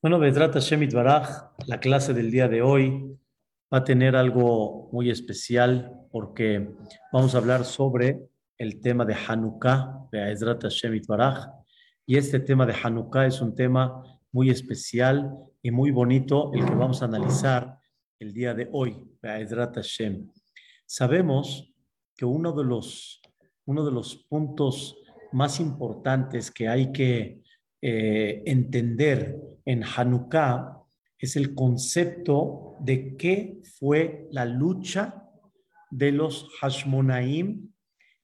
Bueno, Bedrat Shemit Baraj, la clase del día de hoy va a tener algo muy especial porque vamos a hablar sobre el tema de Hanukkah, Bedrat Shemit Baraj. Y este tema de Hanukkah es un tema muy especial y muy bonito, el que vamos a analizar el día de hoy, Bedrat Shem. Sabemos que uno de los, uno de los puntos más importantes que hay que eh, entender en Hanukkah es el concepto de qué fue la lucha de los Hashmonaim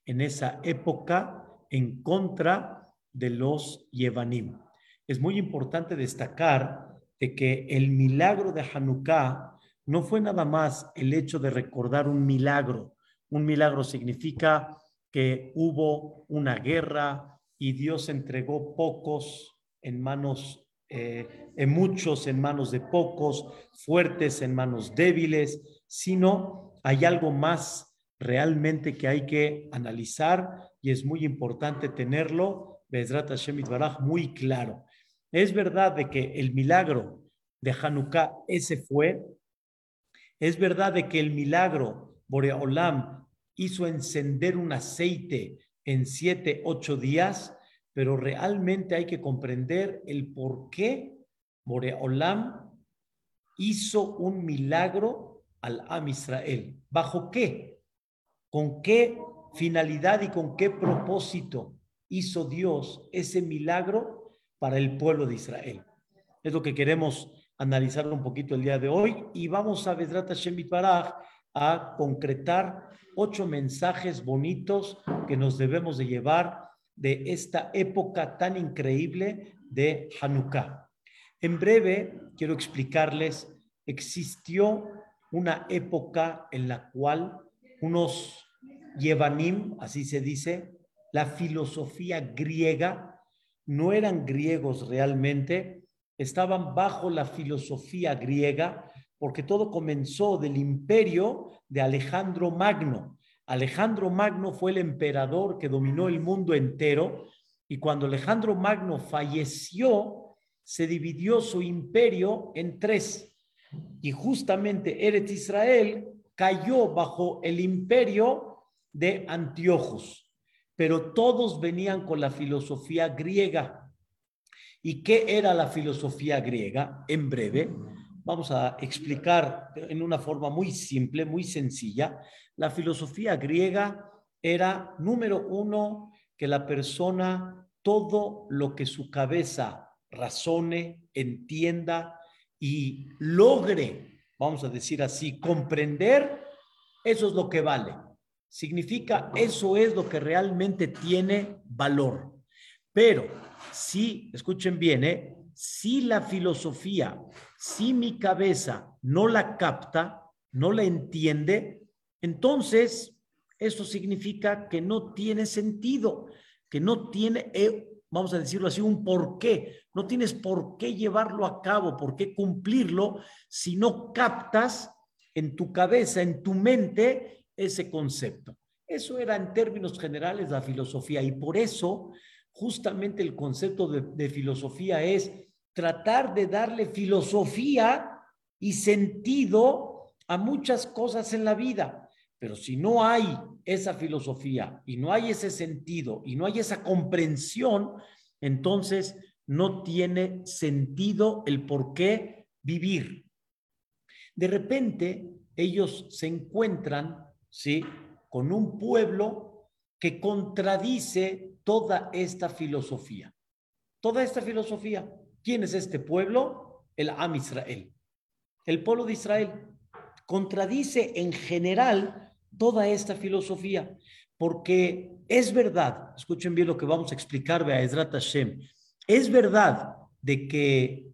en esa época en contra de los Yevanim. Es muy importante destacar de que el milagro de Hanukkah no fue nada más el hecho de recordar un milagro. Un milagro significa que hubo una guerra, y Dios entregó pocos en manos, eh, en muchos en manos de pocos, fuertes en manos débiles, sino hay algo más realmente que hay que analizar y es muy importante tenerlo, Bezrat Hashem Baraj, muy claro. Es verdad de que el milagro de Hanukkah ese fue, es verdad de que el milagro Boreolam hizo encender un aceite en siete, ocho días, pero realmente hay que comprender el por qué Boreolam hizo un milagro al Am Israel. ¿Bajo qué? ¿Con qué finalidad y con qué propósito hizo Dios ese milagro para el pueblo de Israel? Es lo que queremos analizar un poquito el día de hoy y vamos a Vedrata Shemit Baraj a concretar ocho mensajes bonitos que nos debemos de llevar de esta época tan increíble de Hanukkah. En breve, quiero explicarles, existió una época en la cual unos Yevanim, así se dice, la filosofía griega, no eran griegos realmente, estaban bajo la filosofía griega, porque todo comenzó del imperio de Alejandro Magno. Alejandro Magno fue el emperador que dominó el mundo entero y cuando Alejandro Magno falleció, se dividió su imperio en tres. Y justamente Eretz Israel cayó bajo el imperio de Antiochos, pero todos venían con la filosofía griega. ¿Y qué era la filosofía griega? En breve, vamos a explicar en una forma muy simple, muy sencilla. La filosofía griega era, número uno, que la persona, todo lo que su cabeza razone, entienda y logre, vamos a decir así, comprender, eso es lo que vale. Significa, eso es lo que realmente tiene valor. Pero si, escuchen bien, ¿eh? si la filosofía, si mi cabeza no la capta, no la entiende, entonces eso significa que no tiene sentido, que no tiene, eh, vamos a decirlo así, un porqué. No tienes por qué llevarlo a cabo, por qué cumplirlo si no captas en tu cabeza, en tu mente, ese concepto. Eso era en términos generales la filosofía y por eso justamente el concepto de, de filosofía es tratar de darle filosofía y sentido a muchas cosas en la vida. Pero si no hay esa filosofía y no hay ese sentido y no hay esa comprensión, entonces no tiene sentido el por qué vivir. De repente, ellos se encuentran, ¿sí? Con un pueblo que contradice toda esta filosofía. Toda esta filosofía. ¿Quién es este pueblo? El Am Israel. El pueblo de Israel contradice en general toda esta filosofía, porque es verdad, escuchen bien lo que vamos a explicar a Ezrat Hashem, es verdad de que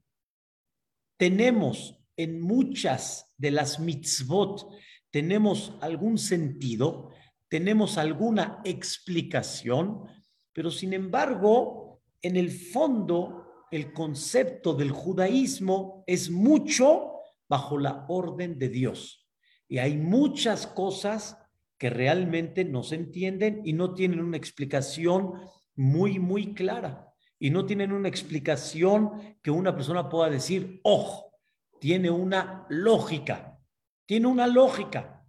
tenemos en muchas de las mitzvot, tenemos algún sentido, tenemos alguna explicación, pero sin embargo, en el fondo el concepto del judaísmo es mucho bajo la orden de Dios. Y hay muchas cosas que realmente no se entienden y no tienen una explicación muy, muy clara. y no tienen una explicación que una persona pueda decir, ojo, tiene una lógica, tiene una lógica.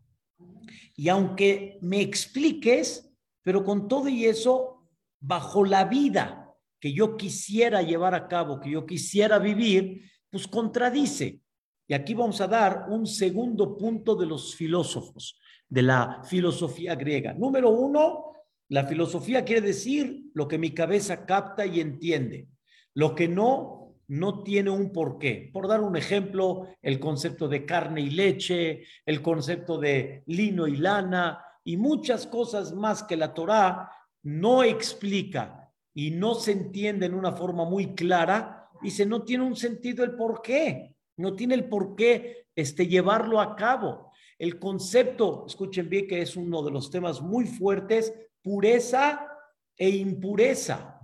Y aunque me expliques, pero con todo y eso, bajo la vida que yo quisiera llevar a cabo, que yo quisiera vivir, pues contradice. Y aquí vamos a dar un segundo punto de los filósofos, de la filosofía griega. Número uno, la filosofía quiere decir lo que mi cabeza capta y entiende. Lo que no, no tiene un porqué. Por dar un ejemplo, el concepto de carne y leche, el concepto de lino y lana y muchas cosas más que la Torá no explica y no se entiende en una forma muy clara, dice, no tiene un sentido el porqué, no tiene el porqué este, llevarlo a cabo. El concepto, escuchen bien que es uno de los temas muy fuertes, pureza e impureza.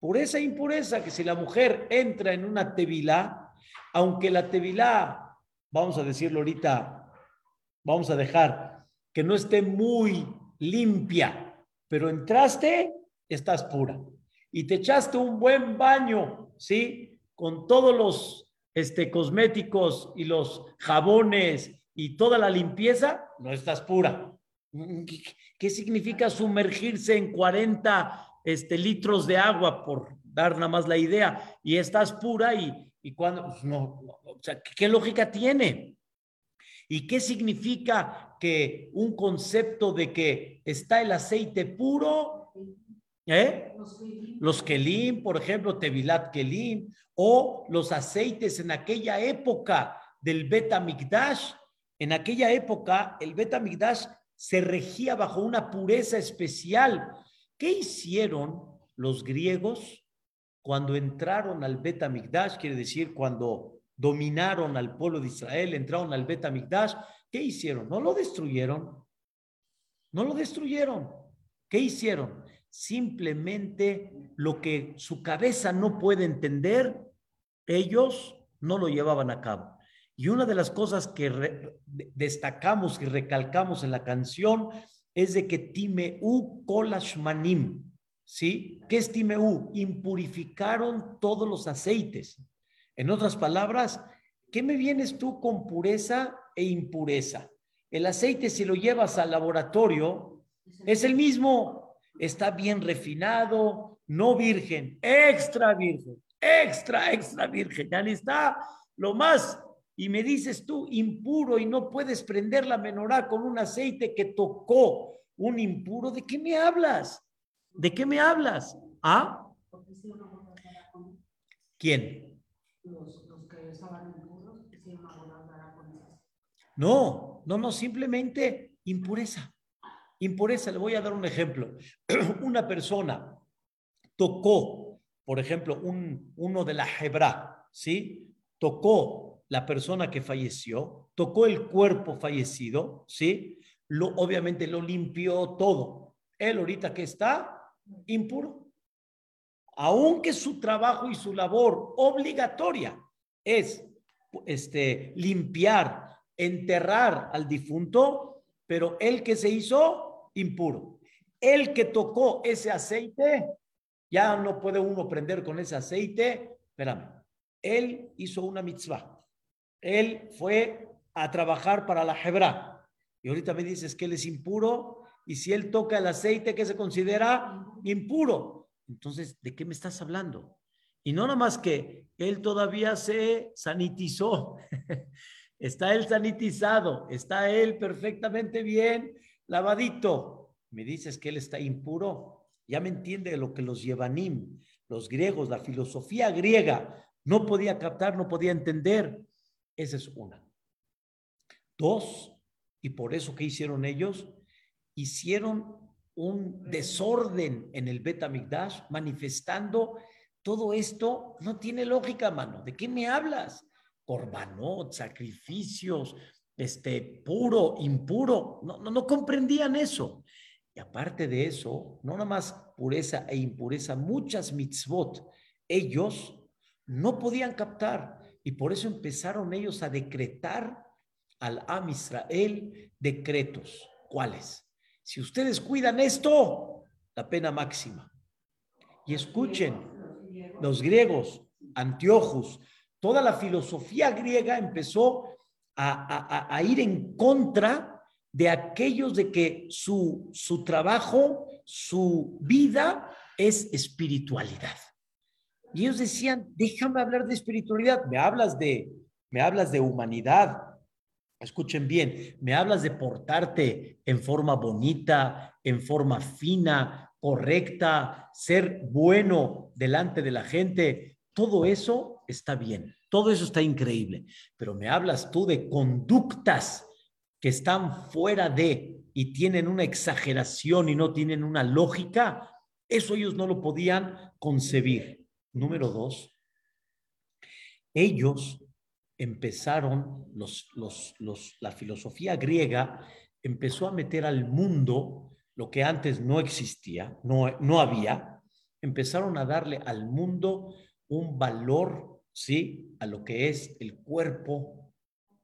Pureza e impureza, que si la mujer entra en una tevilá, aunque la tevilá, vamos a decirlo ahorita, vamos a dejar que no esté muy limpia, pero entraste, estás pura. Y te echaste un buen baño, ¿sí? Con todos los este, cosméticos y los jabones y toda la limpieza, no estás pura. ¿Qué significa sumergirse en 40 este, litros de agua, por dar nada más la idea? Y estás pura y, y cuando, pues, no, o sea, ¿qué lógica tiene? ¿Y qué significa que un concepto de que está el aceite puro? ¿Eh? Los kelim, por ejemplo, Tevilat kelim, o los aceites en aquella época del Beta Mikdash. En aquella época, el Beta Mikdash se regía bajo una pureza especial. ¿Qué hicieron los griegos cuando entraron al Bet Quiere decir, cuando dominaron al pueblo de Israel, entraron al Bet ¿Qué hicieron? No lo destruyeron. No lo destruyeron. ¿Qué hicieron? Simplemente lo que su cabeza no puede entender, ellos no lo llevaban a cabo. Y una de las cosas que destacamos y recalcamos en la canción es de que Timeu Kolashmanim, ¿sí? ¿Qué es Timeu? Impurificaron todos los aceites. En otras palabras, ¿qué me vienes tú con pureza e impureza? El aceite, si lo llevas al laboratorio, es el mismo. Está bien refinado, no virgen, extra virgen, extra, extra virgen. Ya ni está lo más y me dices tú impuro y no puedes prender la menorá con un aceite que tocó un impuro, ¿de qué me hablas? ¿De qué me hablas? ¿Ah? ¿Quién? No, no, no, simplemente impureza. Impureza, le voy a dar un ejemplo. Una persona tocó, por ejemplo, un, uno de la Hebra, ¿sí? Tocó la persona que falleció, tocó el cuerpo fallecido, ¿sí? Lo, obviamente lo limpió todo. Él ahorita que está impuro. Aunque su trabajo y su labor obligatoria es este, limpiar, enterrar al difunto, pero él que se hizo impuro. El que tocó ese aceite, ya no puede uno prender con ese aceite. Espérame, él hizo una mitzvah él fue a trabajar para la Hebra. Y ahorita me dices que él es impuro y si él toca el aceite, ¿qué se considera? Impuro. Entonces, ¿de qué me estás hablando? Y no nada más que él todavía se sanitizó. está él sanitizado, está él perfectamente bien lavadito. Me dices que él está impuro. Ya me entiende lo que los Yevanim, los griegos, la filosofía griega, no podía captar, no podía entender. Esa es una. Dos, y por eso que hicieron ellos, hicieron un desorden en el Betamigdash, manifestando todo esto. No tiene lógica, mano. ¿De qué me hablas? Corbanot, sacrificios, este, puro, impuro. No, no, no comprendían eso. Y aparte de eso, no nada más pureza e impureza, muchas mitzvot, ellos no podían captar. Y por eso empezaron ellos a decretar al Am Israel decretos. ¿Cuáles? Si ustedes cuidan esto, la pena máxima. Y escuchen, los griegos, Antiochus, toda la filosofía griega empezó a, ir en contra de aquellos de que su, su trabajo, su vida es espiritualidad. Y ellos decían, déjame hablar de espiritualidad, me hablas de, me hablas de humanidad, escuchen bien, me hablas de portarte en forma bonita, en forma fina, correcta, ser bueno delante de la gente, todo eso está bien, todo eso está increíble, pero me hablas tú de conductas que están fuera de y tienen una exageración y no tienen una lógica, eso ellos no lo podían concebir. Número dos, ellos empezaron, los, los, la filosofía griega empezó a meter al mundo lo que antes no existía, no, no había, empezaron a darle al mundo un valor, ¿sí? A lo que es el cuerpo,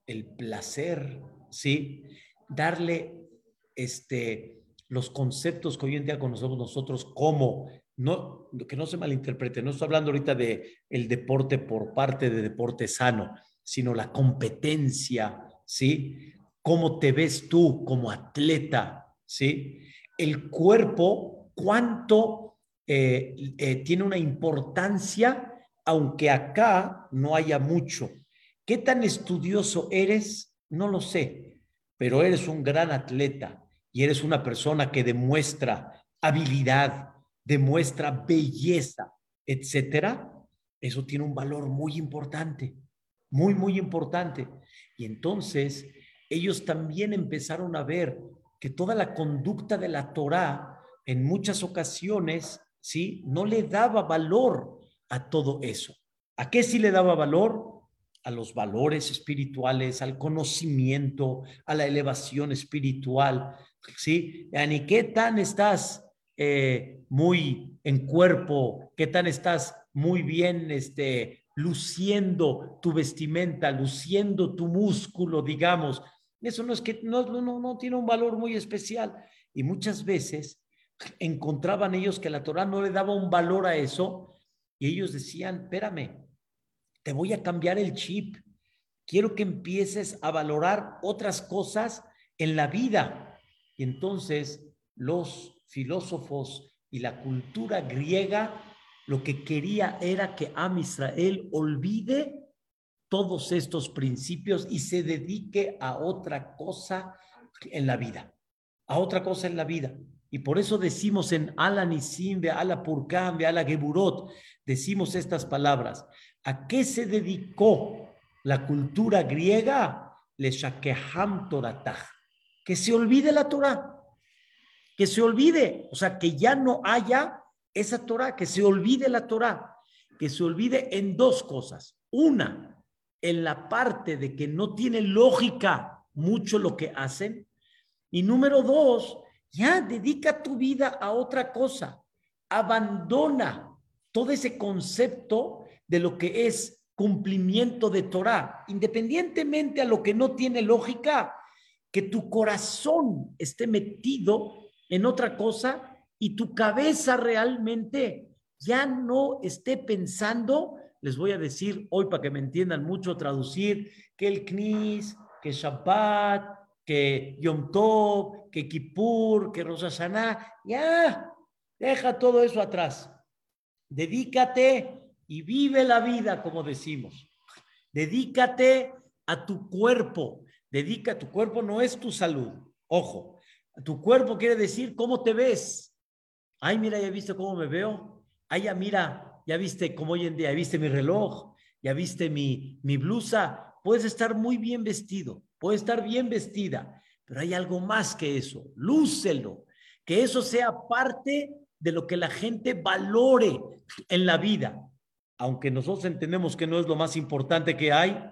el placer, ¿sí? Darle este, los conceptos que hoy en día conocemos nosotros como, no, que no se malinterprete, no estoy hablando ahorita de el deporte por parte de deporte sano, sino la competencia, ¿sí? Cómo te ves tú como atleta, ¿sí? El cuerpo, cuánto eh, eh, tiene una importancia, aunque acá no haya mucho. ¿Qué tan estudioso eres? No lo sé, pero eres un gran atleta y eres una persona que demuestra habilidad, demuestra belleza, etcétera. Eso tiene un valor muy importante muy, muy importante. Y entonces ellos también empezaron a ver que toda la conducta de la Torá en muchas ocasiones, ¿sí? No le daba valor a todo eso. ¿A qué sí le daba valor? A los valores espirituales, al conocimiento, a la elevación espiritual, ¿sí? ¿Y qué tan estás eh, muy en cuerpo? ¿Qué tan estás muy bien este, luciendo tu vestimenta, luciendo tu músculo, digamos. Eso no es que no, no, no tiene un valor muy especial. Y muchas veces encontraban ellos que la Torah no le daba un valor a eso y ellos decían, espérame, te voy a cambiar el chip. Quiero que empieces a valorar otras cosas en la vida. Y entonces los filósofos y la cultura griega lo que quería era que Am Israel olvide todos estos principios y se dedique a otra cosa en la vida, a otra cosa en la vida. Y por eso decimos en Ala Nisim, Ala Purkam, Ala Geburot, decimos estas palabras. ¿A qué se dedicó la cultura griega? Le Shakeham. Que se olvide la Torah. Que se olvide. O sea, que ya no haya esa Torah, que se olvide la Torah, que se olvide en dos cosas. Una, en la parte de que no tiene lógica mucho lo que hacen. Y número dos, ya dedica tu vida a otra cosa. Abandona todo ese concepto de lo que es cumplimiento de Torah, independientemente a lo que no tiene lógica, que tu corazón esté metido en otra cosa y tu cabeza realmente ya no esté pensando, les voy a decir hoy para que me entiendan mucho, traducir que el Knis, que Shabbat, que Yom Tov, que Kippur, que Rosh ya, deja todo eso atrás. Dedícate y vive la vida, como decimos. Dedícate a tu cuerpo. Dedica, tu cuerpo no es tu salud. Ojo, tu cuerpo quiere decir cómo te ves. Ay, mira, ya viste cómo me veo. Ay, ya mira, ya viste cómo hoy en día, ya viste mi reloj, ya viste mi, mi blusa. Puedes estar muy bien vestido, puedes estar bien vestida, pero hay algo más que eso. Lúcelo, que eso sea parte de lo que la gente valore en la vida. Aunque nosotros entendemos que no es lo más importante que hay,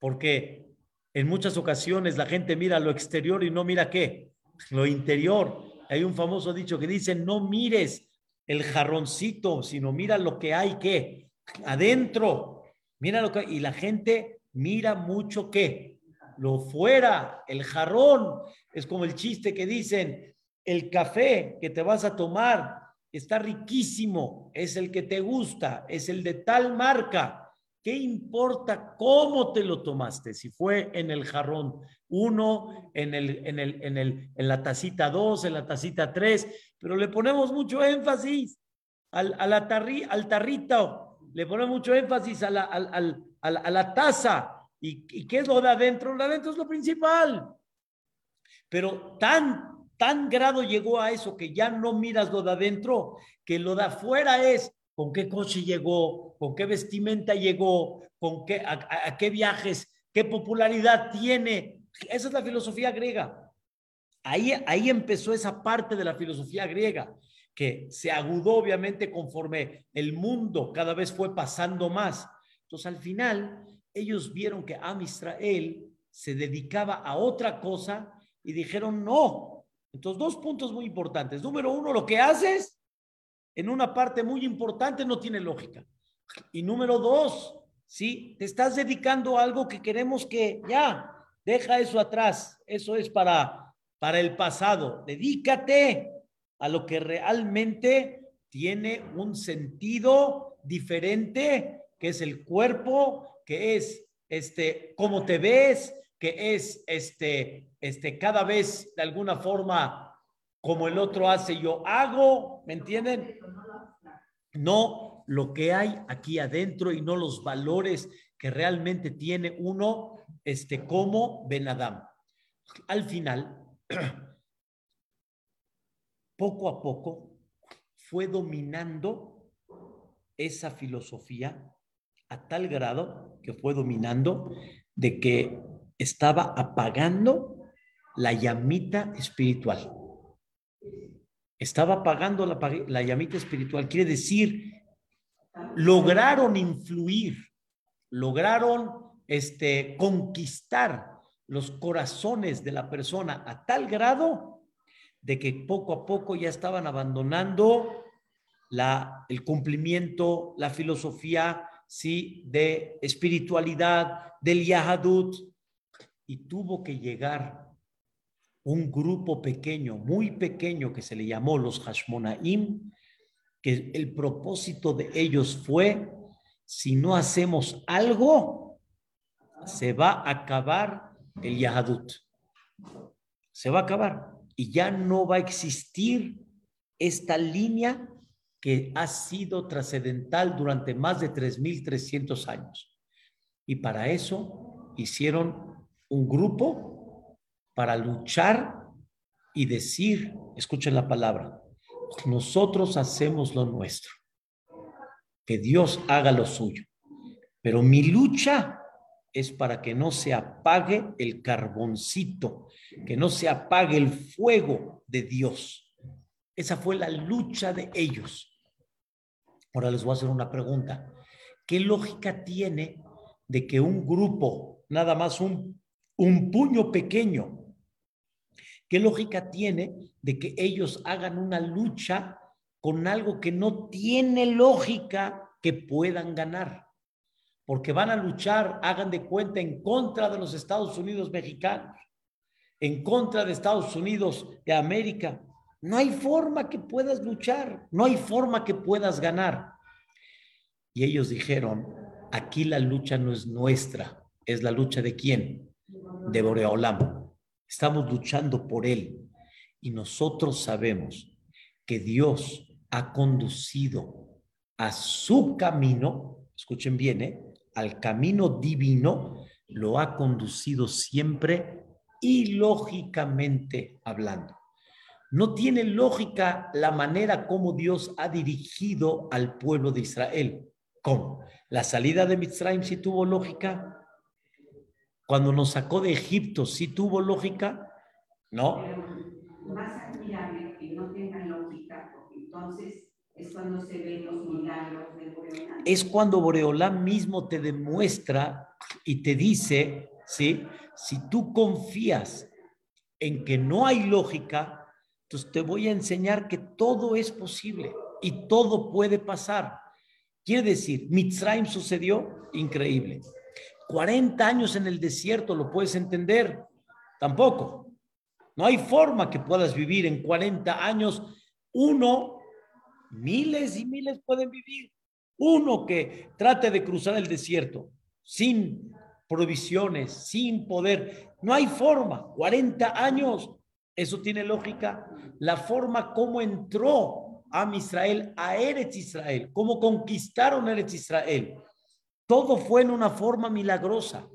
porque en muchas ocasiones la gente mira lo exterior y no mira qué, lo interior. Hay un famoso dicho que dice, no mires el jarroncito, sino mira lo que hay que adentro. Mira lo que y la gente mira mucho que lo fuera, el jarrón, es como el chiste que dicen, el café que te vas a tomar está riquísimo, es el que te gusta, es el de tal marca. ¿Qué importa cómo te lo tomaste? Si fue en el jarrón 1, en, el, en, el, en, el, en la tacita 2, en la tacita 3, pero le ponemos mucho énfasis al, al, al tarrito, le ponemos mucho énfasis a la, al, a la, taza. ¿Y, ¿Y, qué es lo de adentro? Lo de adentro es lo principal. Pero tan, tan grado llegó a eso que ya no miras lo de adentro, que lo de afuera es con qué coche llegó, con qué vestimenta llegó, con qué, a, qué viajes, qué popularidad tiene. Esa es la filosofía griega. Ahí, ahí empezó esa parte de la filosofía griega, que se agudó obviamente conforme el mundo cada vez fue pasando más. Entonces al final ellos vieron que Am Israel se dedicaba a otra cosa y dijeron no. Entonces dos puntos muy importantes. Número uno, lo que haces en una parte muy importante no tiene lógica. Y número dos, ¿sí? Te estás dedicando a algo que queremos que ya, deja eso atrás. Eso es para, para el pasado. Dedícate a lo que realmente tiene un sentido diferente, que es el cuerpo, que es este, cómo te ves, que es este, este, cada vez de alguna forma como el otro hace, yo hago, ¿me entienden? No lo que hay aquí adentro y no los valores que realmente tiene uno este, como Benadam. Al final, poco a poco, fue dominando esa filosofía a tal grado que fue dominando de que estaba apagando la llamita espiritual. Estaba apagando la, la llamita espiritual. Quiere decir, lograron influir, lograron este, conquistar los corazones de la persona a tal grado de que poco a poco ya estaban abandonando la, el cumplimiento, la filosofía ¿sí? de espiritualidad, del Yahadut, y tuvo que llegar un grupo pequeño, muy pequeño, que se le llamó los Hashmonaim, que el propósito de ellos fue, si no hacemos algo, se va a acabar el Yahadut. Se va a acabar y ya no va a existir esta línea que ha sido trascendental durante más de 3.300 años. Y para eso hicieron un grupo para luchar y decir, escuchen la palabra, nosotros hacemos lo nuestro, que Dios haga lo suyo, pero mi lucha es para que no se apague el carboncito, que no se apague el fuego de Dios. Esa fue la lucha de ellos. Ahora les voy a hacer una pregunta. ¿Qué lógica tiene de que un grupo, nada más un, un puño pequeño, ¿Qué lógica tiene de que ellos hagan una lucha con algo que no tiene lógica que puedan ganar? Porque van a luchar, hagan de cuenta, en contra de los Estados Unidos mexicanos, en contra de Estados Unidos de América. No hay forma que puedas luchar, no hay forma que puedas ganar. Y ellos dijeron, aquí la lucha no es nuestra, es la lucha de quién? De Boreolam. Estamos luchando por Él. Y nosotros sabemos que Dios ha conducido a su camino, escuchen bien, ¿eh? al camino divino, lo ha conducido siempre y lógicamente hablando. No tiene lógica la manera como Dios ha dirigido al pueblo de Israel. ¿Cómo? La salida de Mitzrayim sí tuvo lógica, cuando nos sacó de Egipto, ¿sí tuvo lógica? No. más admirable que no tengan lógica, porque entonces es cuando se ven los milagros de Boreolán. Es cuando mismo te demuestra y te dice, ¿sí? Si tú confías en que no hay lógica, entonces te voy a enseñar que todo es posible y todo puede pasar. Quiere decir, Mitzrayim sucedió, increíble. 40 años en el desierto, ¿lo puedes entender? Tampoco. No hay forma que puedas vivir en 40 años, uno, Miles y miles pueden vivir. Uno que trate de cruzar el desierto sin provisiones, sin poder. No hay forma. 40 años. Eso tiene lógica. La forma como entró a Israel a Eretz Israel, cómo conquistaron Eretz Israel. Todo fue en una forma milagrosa.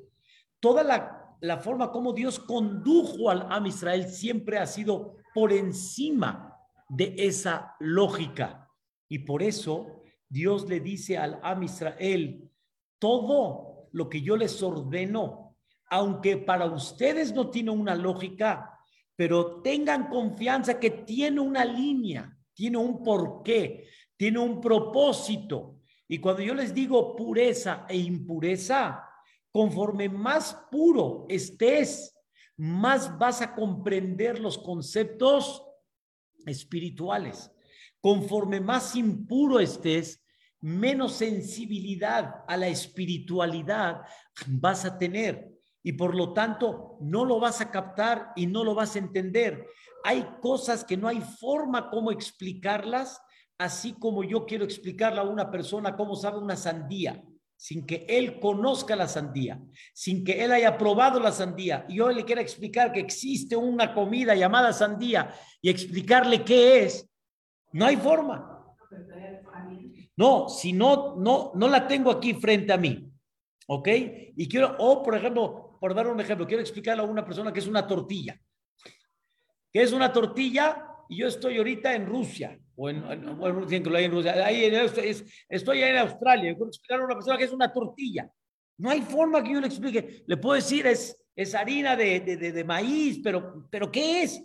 Toda la, forma como Dios condujo al Am Israel siempre ha sido por encima de esa lógica. Y por eso Dios le dice al Am Israel, todo lo que yo les ordeno, aunque para ustedes no tiene una lógica, pero tengan confianza que tiene una línea, tiene un porqué, tiene un propósito. Y cuando yo les digo pureza e impureza, conforme más puro estés, más vas a comprender los conceptos espirituales. Conforme más impuro estés, menos sensibilidad a la espiritualidad vas a tener y por lo tanto no lo vas a captar y no lo vas a entender. Hay cosas que no hay forma como explicarlas, así como yo quiero explicarle a una persona cómo sabe una sandía sin que él conozca la sandía, sin que él haya probado la sandía, y yo le quiera explicar que existe una comida llamada sandía y explicarle qué es, no hay forma. No, si no, no, no la tengo aquí frente a mí, ¿ok? Y quiero, o por ejemplo, por dar un ejemplo, quiero explicarle a una persona que es una tortilla. ¿Qué es una tortilla? Y yo estoy ahorita en Rusia, o en, bueno, que en Rusia, ahí estoy en Australia, yo quiero explicar a una persona que es una tortilla. No hay forma que yo le explique. Le puedo decir, es, es harina de, de, de, maíz, pero, pero ¿qué es?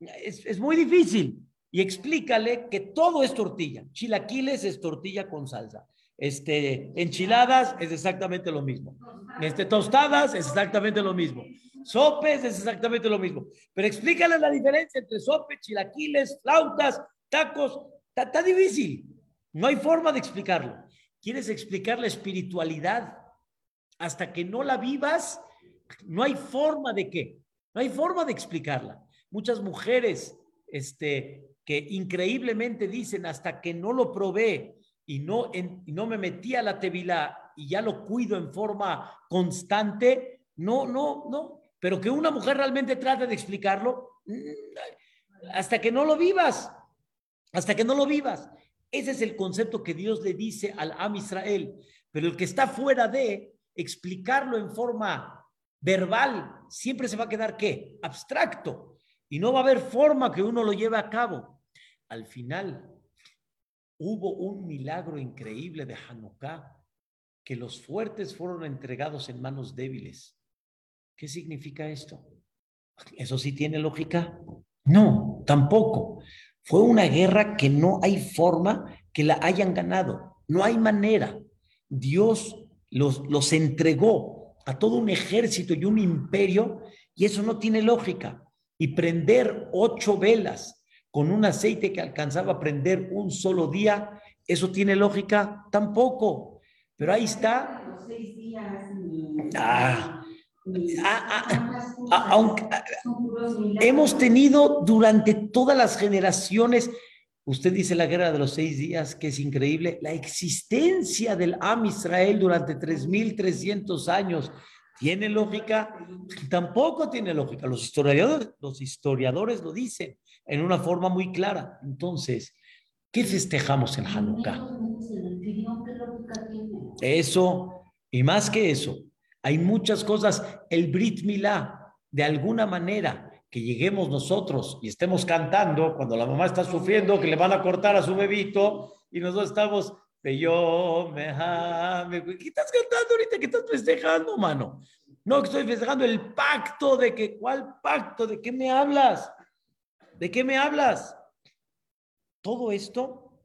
es? Es muy difícil. Y explícale que todo es tortilla. Chilaquiles es tortilla con salsa. Este, enchiladas es exactamente lo mismo. Este, tostadas es exactamente lo mismo. Sopes es exactamente lo mismo. Pero explícale la diferencia entre sopes, chilaquiles, flautas, tacos. Está difícil. No hay forma de explicarlo. ¿Quieres explicar la espiritualidad? Hasta que no la vivas, no hay forma de qué. No hay forma de explicarla. Muchas mujeres este, que increíblemente dicen, hasta que no lo probé y no, no me metí a la tevila y ya lo cuido en forma constante, no, no, no. Pero que una mujer realmente trate de explicarlo, mm, hasta que no lo vivas, hasta que no lo vivas. Ese es el concepto que Dios le dice al Am Israel. Pero el que está fuera de explicarlo en forma verbal, siempre se va a quedar qué? Abstracto. Y no va a haber forma que uno lo lleve a cabo. Al final, hubo un milagro increíble de Hanukkah, que los fuertes fueron entregados en manos débiles. ¿Qué significa esto? ¿Eso sí tiene lógica? No, tampoco. Fue una guerra que no hay forma que la hayan ganado. No hay manera. Dios los, los entregó a todo un ejército y un imperio y eso no tiene lógica. Y prender ocho velas con un aceite que alcanzaba a prender un solo día, ¿eso tiene lógica? Tampoco. Pero ahí está. Ah, Ah, ah, ah, aunque hemos tenido durante todas las generaciones, usted dice la guerra de los seis días, que es increíble, la existencia del Am Israel durante 3.300 años. ¿Tiene lógica? Tampoco tiene lógica. Los historiadores, los historiadores lo dicen en una forma muy clara. Entonces, ¿qué festejamos en Hanukkah? Eso, y más que eso, hay muchas cosas. El Brit Milá, de alguna manera, que lleguemos nosotros y estemos cantando cuando la mamá está sufriendo, que le van a cortar a su bebito y nosotros estamos, yo me ¿Qué estás cantando ahorita? ¿Qué estás festejando, mano? No, que estoy festejando el pacto de que, ¿cuál pacto? ¿De qué me hablas? ¿De qué me hablas? Todo esto,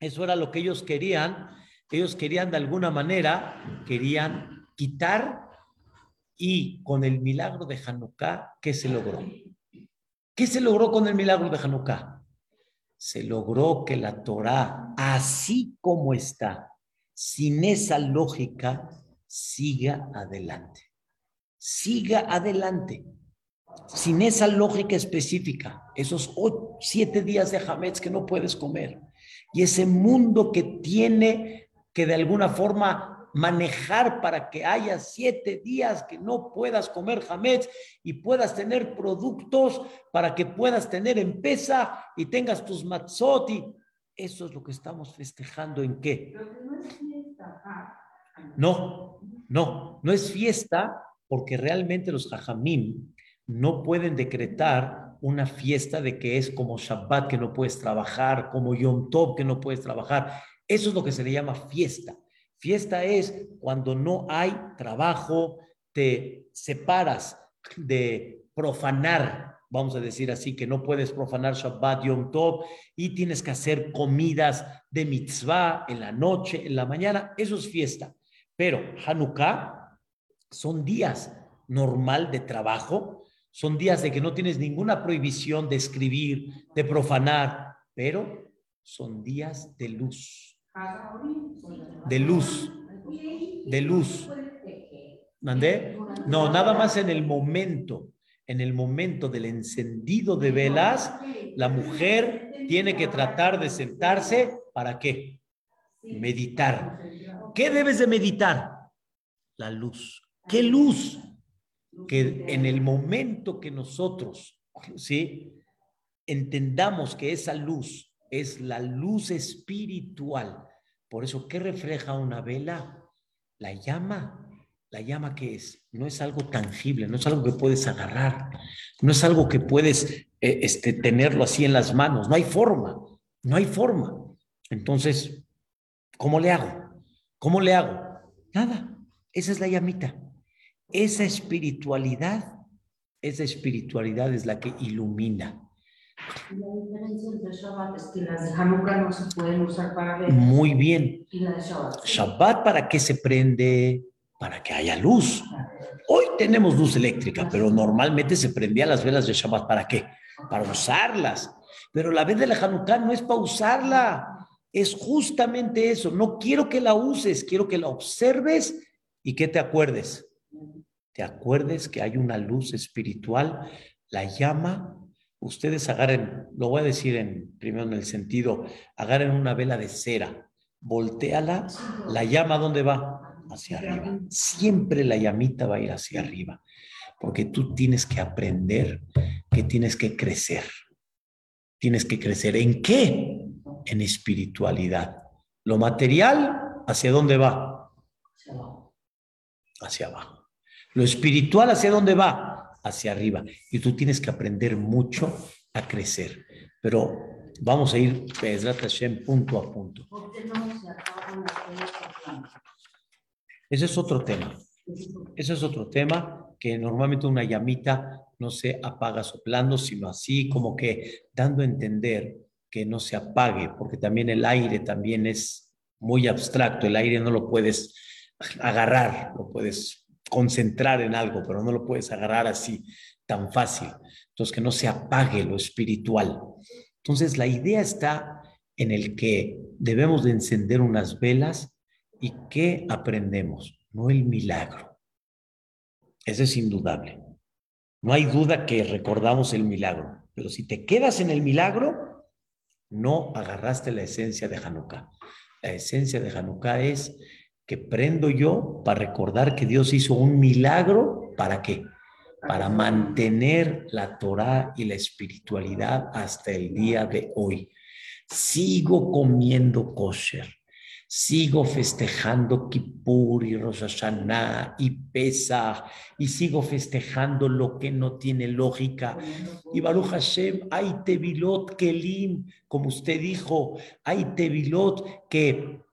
eso era lo que ellos querían. Ellos querían de alguna manera, querían quitar y con el milagro de Hanukkah, ¿qué se logró? ¿Qué se logró con el milagro de Hanukkah? Se logró que la Torah, así como está, sin esa lógica, siga adelante. Siga adelante. Sin esa lógica específica, esos siete días de Hametz que no puedes comer, y ese mundo que tiene que de alguna forma manejar para que haya siete días que no puedas comer jamets y puedas tener productos para que puedas tener en pesa y tengas tus matzot eso es lo que estamos festejando en qué? No, no, no es fiesta porque realmente los hajamim no pueden decretar una fiesta de que es como Shabbat que no puedes trabajar, como Yom Tov que no puedes trabajar. Eso es lo que se le llama fiesta. Fiesta es cuando no hay trabajo, te separas de profanar, vamos a decir así, que no puedes profanar Shabbat, Yom Tov, y tienes que hacer comidas de mitzvah en la noche, en la mañana. Eso es fiesta. Pero Hanukkah son días normal de trabajo, son días de que no tienes ninguna prohibición de escribir, de profanar, pero son días de luz. De luz. De luz. ¿Mandé? No, nada más en el momento, en el momento del encendido de velas, la mujer tiene que tratar de sentarse para qué? Meditar. ¿Qué debes de meditar? La luz. ¿Qué luz? Que en el momento que nosotros, ¿sí? Entendamos que esa luz es la luz espiritual. Por eso, ¿qué refleja una vela? La llama. La llama que es, no es algo tangible, no es algo que puedes agarrar, no es algo que puedes eh, este, tenerlo así en las manos, no hay forma, no hay forma. Entonces, ¿cómo le hago? ¿Cómo le hago? Nada. Esa es la llamita. Esa espiritualidad, esa espiritualidad es la que ilumina. La diferencia entre Shabbat es que las de Hanukkah no se pueden usar para ver. Muy bien. Y la de Shabbat. Shabbat, ¿para qué se prende? Para que haya luz. Hoy tenemos luz eléctrica, pero normalmente se prendía las velas de Shabbat. ¿Para qué? Para usarlas. Pero la vez de la Hanukkah no es para usarla es justamente eso. No quiero que la uses, quiero que la observes y que te acuerdes. Te acuerdes que hay una luz espiritual, la llama. Ustedes agarren, lo voy a decir en primero en el sentido, agarren una vela de cera, volteala, la llama ¿dónde va? Hacia arriba. Siempre la llamita va a ir hacia arriba, porque tú tienes que aprender que tienes que crecer. Tienes que crecer. ¿En qué? en espiritualidad. Lo material, ¿hacia dónde va? Hacia abajo. Lo espiritual, ¿hacia dónde va? Hacia arriba. Y tú tienes que aprender mucho a crecer. Pero vamos a ir, punto a punto. Ese es otro tema. Ese es otro tema que normalmente una llamita no se apaga soplando, sino así como que dando a entender que no se apague, porque también el aire también es muy abstracto, el aire no lo puedes agarrar, lo puedes concentrar en algo, pero no lo puedes agarrar así tan fácil. Entonces, que no se apague lo espiritual. Entonces, la idea está en el que debemos de encender unas velas y ¿qué aprendemos? No el milagro. Eso es indudable. No hay duda que recordamos el milagro, pero si te quedas en el milagro, no agarraste la esencia de Hanukkah. La esencia de Hanukkah es que prendo yo para recordar que Dios hizo un milagro. ¿Para qué? Para mantener la Torah y la espiritualidad hasta el día de hoy. Sigo comiendo kosher sigo festejando Kippur y Rosh Hashanah y Pesach y sigo festejando lo que no tiene lógica. Y Baruch Hashem, hay tevilot kelim, como usted dijo, hay tevilot que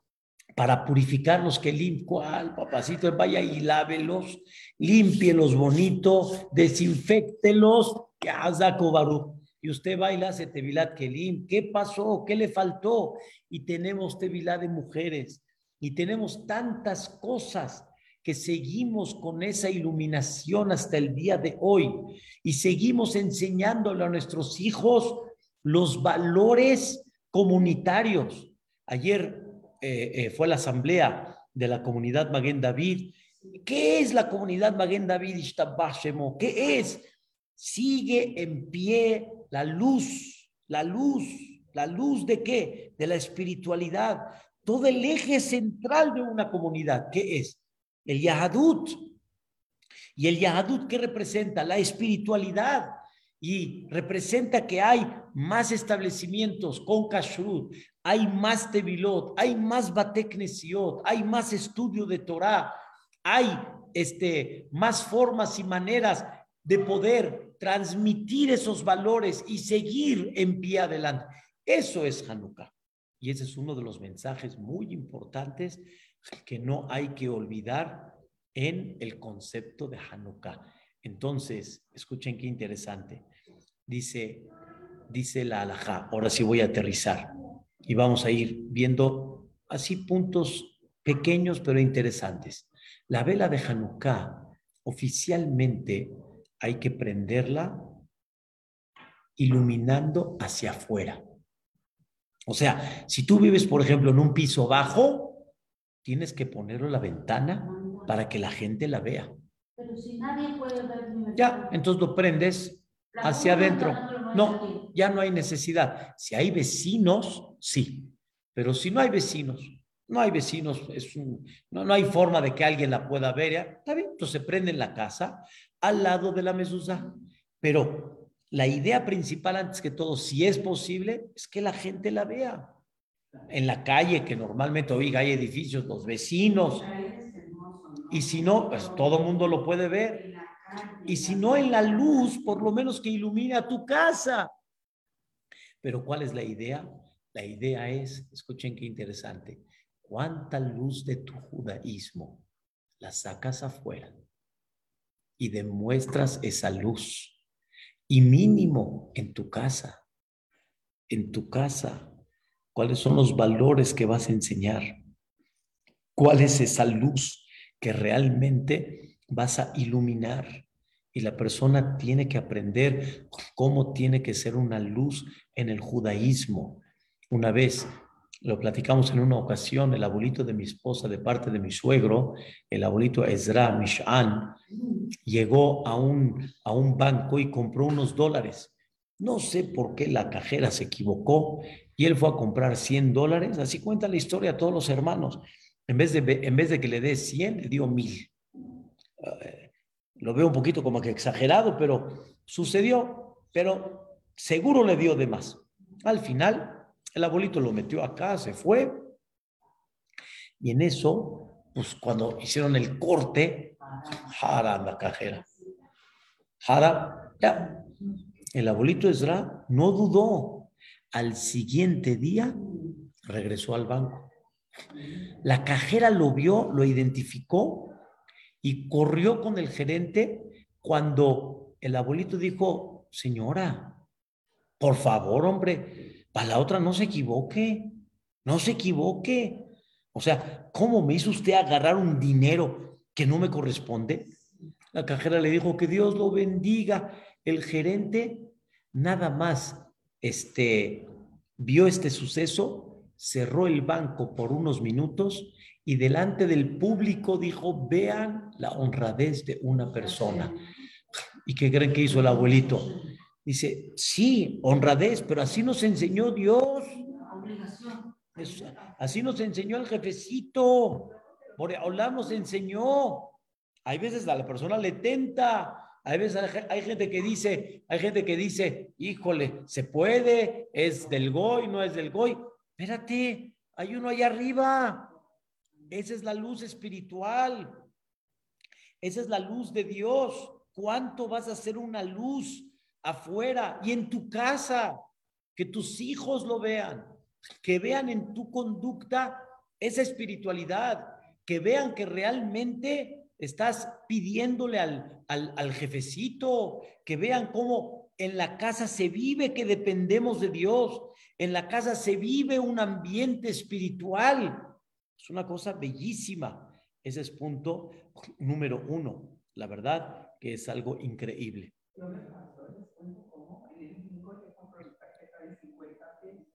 para purificar los kelim, ¿cuál, papacito? Vaya y lávelos, límpielos bonito, desinfectelos, que Baruch y usted baila hace Tevilat Kelim. ¿Qué pasó? ¿Qué le faltó? Y tenemos Tevilat de mujeres. Y tenemos tantas cosas que seguimos con esa iluminación hasta el día de hoy. Y seguimos enseñándole a nuestros hijos los valores comunitarios. Ayer eh, eh, fue la asamblea de la comunidad Maguen David. ¿Qué es la comunidad Maguen David ¿Qué es? Sigue en pie la luz, la luz, ¿La luz de qué? De la espiritualidad. Todo el eje central de una comunidad. ¿Qué es? El Yahadut. ¿Y el Yahadut qué representa? La espiritualidad. Y representa que hay más establecimientos con kashrut, hay más tevilot, hay más bateknesiot, hay más estudio de Torah, hay este, más formas y maneras de poder transmitir esos valores y seguir en pie adelante. Eso es Hanukkah. Y ese es uno de los mensajes muy importantes que no hay que olvidar en el concepto de Hanukkah. Entonces, escuchen qué interesante. Dice, dice la alajá, ahora sí voy a aterrizar y vamos a ir viendo así puntos pequeños pero interesantes. La vela de Hanukkah oficialmente hay que prenderla iluminando hacia afuera. O sea, si tú vives, por ejemplo, en un piso bajo, tienes que ponerlo en la ventana para que la gente la vea. Pero si nadie puede ver Ya, entonces lo prendes hacia adentro. No, ya no hay necesidad. Si hay vecinos, sí. Pero si no hay vecinos, no hay vecinos, es no, no hay forma de que alguien la pueda ver. ¿ya? Está bien, entonces se prende en la casa al lado de la mezuzá. Pero la idea principal, antes que todo, si es posible, es que la gente la vea. En la calle, que normalmente, oiga, hay edificios, los vecinos. Y si no, pues todo el mundo lo puede ver. Y si no en la luz, por lo menos que ilumine tu casa. Pero ¿cuál es la idea? La idea es, escuchen qué interesante, cuánta luz de tu judaísmo la sacas afuera y demuestras esa luz. Y mínimo en tu casa, en tu casa, cuáles son los valores que vas a enseñar, cuál es esa luz que realmente vas a iluminar. Y la persona tiene que aprender cómo tiene que ser una luz en el judaísmo. Una vez lo platicamos en una ocasión, el abuelito de mi esposa, de parte de mi suegro, el abuelito Ezra Mishan, llegó a un, a un banco y compró unos dólares. No sé por qué la cajera se equivocó y él fue a comprar 100 dólares. Así cuenta la historia a todos los hermanos. En vez de, en vez de que le dé 100, le dio 1000. Eh, lo veo un poquito como que exagerado, pero sucedió. Pero seguro le dio de más. Al final, el abuelito lo metió acá, se fue. Y en eso, pues cuando hicieron el corte, Jara la cajera. Jara, ya. El abuelito Ezra no dudó. Al siguiente día regresó al banco. La cajera lo vio, lo identificó y corrió con el gerente cuando el abuelito dijo, señora, por favor, hombre, para la otra no se equivoque, no se equivoque. O sea, ¿cómo me hizo usted agarrar un dinero que no me corresponde? La cajera le dijo que Dios lo bendiga. El gerente nada más este, vio este suceso, cerró el banco por unos minutos y delante del público dijo, vean la honradez de una persona. ¿Y qué creen que hizo el abuelito? Dice, sí, honradez, pero así nos enseñó Dios. así nos enseñó el jefecito. Por hablar nos enseñó. Hay veces a la persona le tenta. Hay veces hay gente que dice, hay gente que dice, híjole, se puede, es del goy, no es del goy. Espérate, hay uno allá arriba. Esa es la luz espiritual. Esa es la luz de Dios. ¿Cuánto vas a hacer una luz? afuera y en tu casa, que tus hijos lo vean, que vean en tu conducta esa espiritualidad, que vean que realmente estás pidiéndole al, al, al jefecito, que vean cómo en la casa se vive que dependemos de Dios, en la casa se vive un ambiente espiritual. Es una cosa bellísima. Ese es punto número uno. La verdad que es algo increíble cuento cómo en el bingo yo compro mi tarjeta de 50 pesos.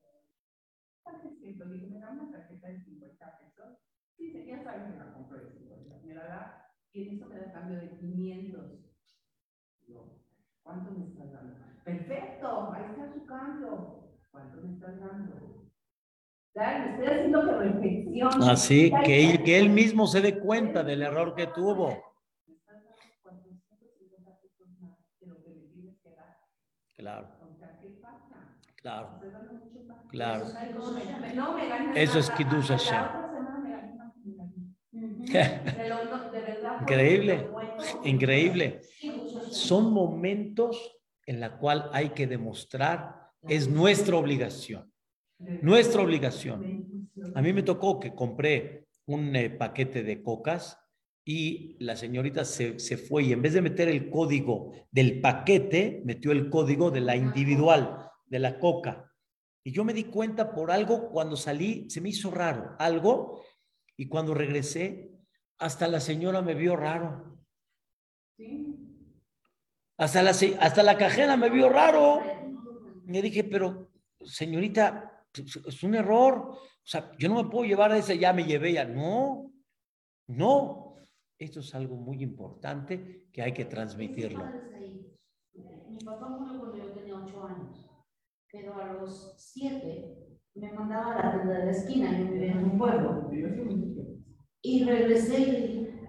Entonces digo, me da una tarjeta de 50 pesos. Sí, ya sabes, me la compro de 50. Me la da y en eso me da cambio de 500. Yo, ¿cuánto me estás dando? Perfecto, ahí está su cambio. ¿Cuánto me estás dando? Dale, estoy haciendo que reflexione. Así Dale, que él, que él mismo se dé cuenta del error que tuvo. Me estás dando 450 pesos más de lo que me tienes que dar. Claro, claro, claro. Eso es. Kiddush Increíble. Increíble. Son momentos en la cual hay que demostrar es nuestra obligación. Nuestra obligación. A mí me tocó que compré un eh, paquete de cocas y la señorita se, se fue y en vez de meter el código del paquete, metió el código de la individual, de la coca. Y yo me di cuenta por algo cuando salí, se me hizo raro, algo, y cuando regresé, hasta la señora me vio raro. Hasta la, hasta la cajera me vio raro. Le dije, pero señorita, es un error. O sea, yo no me puedo llevar a ese, ya me llevé, ya. No, no. Esto es algo muy importante que hay que transmitirlo. Mi papá murió cuando yo tenía ocho años, pero a los siete me mandaba a la tienda de la esquina, yo vivía en un pueblo, y regresé y le dije,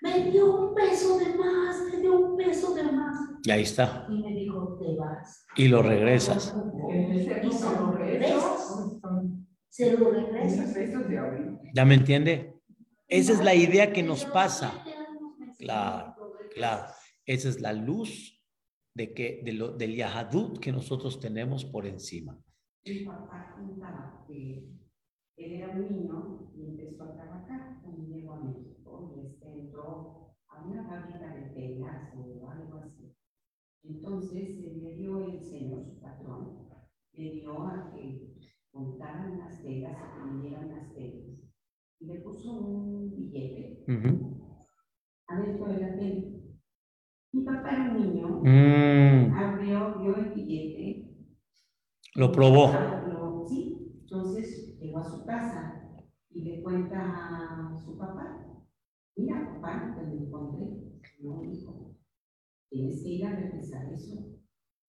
me dio un peso de más, me dio un peso de más. Y ahí está. Y me dijo, te vas. Y lo regresas. Y se lo regresas. Se lo regresas. ¿Ya me entiende? Esa es la idea que nos pasa. Claro, Claro, esa es la luz de que, de lo, del Yahadut que nosotros tenemos por encima. Mi papá contaba que él era un niño y empezó a trabajar cuando llegó a México y este entró a una fábrica de telas o algo. Entonces eh, le dio el señor, su patrón, le dio a que contaran las telas y que midieran las telas. Y le puso un billete Ujú. adentro de la tela. Mi papá era un niño, Mm, abrió, vio el billete lo probó. Lo- sí, entonces llegó a su casa y le cuenta a su papá, mira papá, te lo encontré, no hijo, tienes que ir a regresar eso,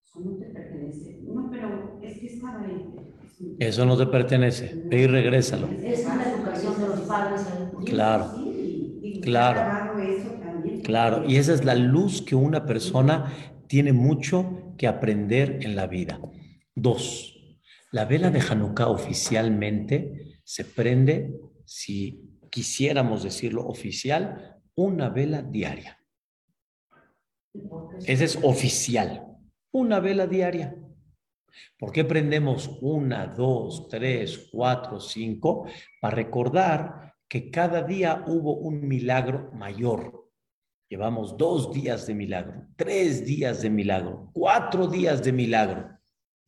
eso no te pertenece, no, pero es que estaba ahí. Eso no te pertenece. Ve y regrésalo. Esa es la educación de los padres. ¿eh? Claro. Claro. Claro, y esa es la luz que una persona tiene mucho que aprender en la vida. Dos, la vela de Hanukkah oficialmente se prende, si quisiéramos decirlo oficial, una vela diaria. Ese es oficial, una vela diaria. ¿Por qué prendemos una, dos, tres, cuatro, cinco? Para recordar que cada día hubo un milagro mayor. Llevamos dos días de milagro, tres días de milagro, cuatro días de milagro.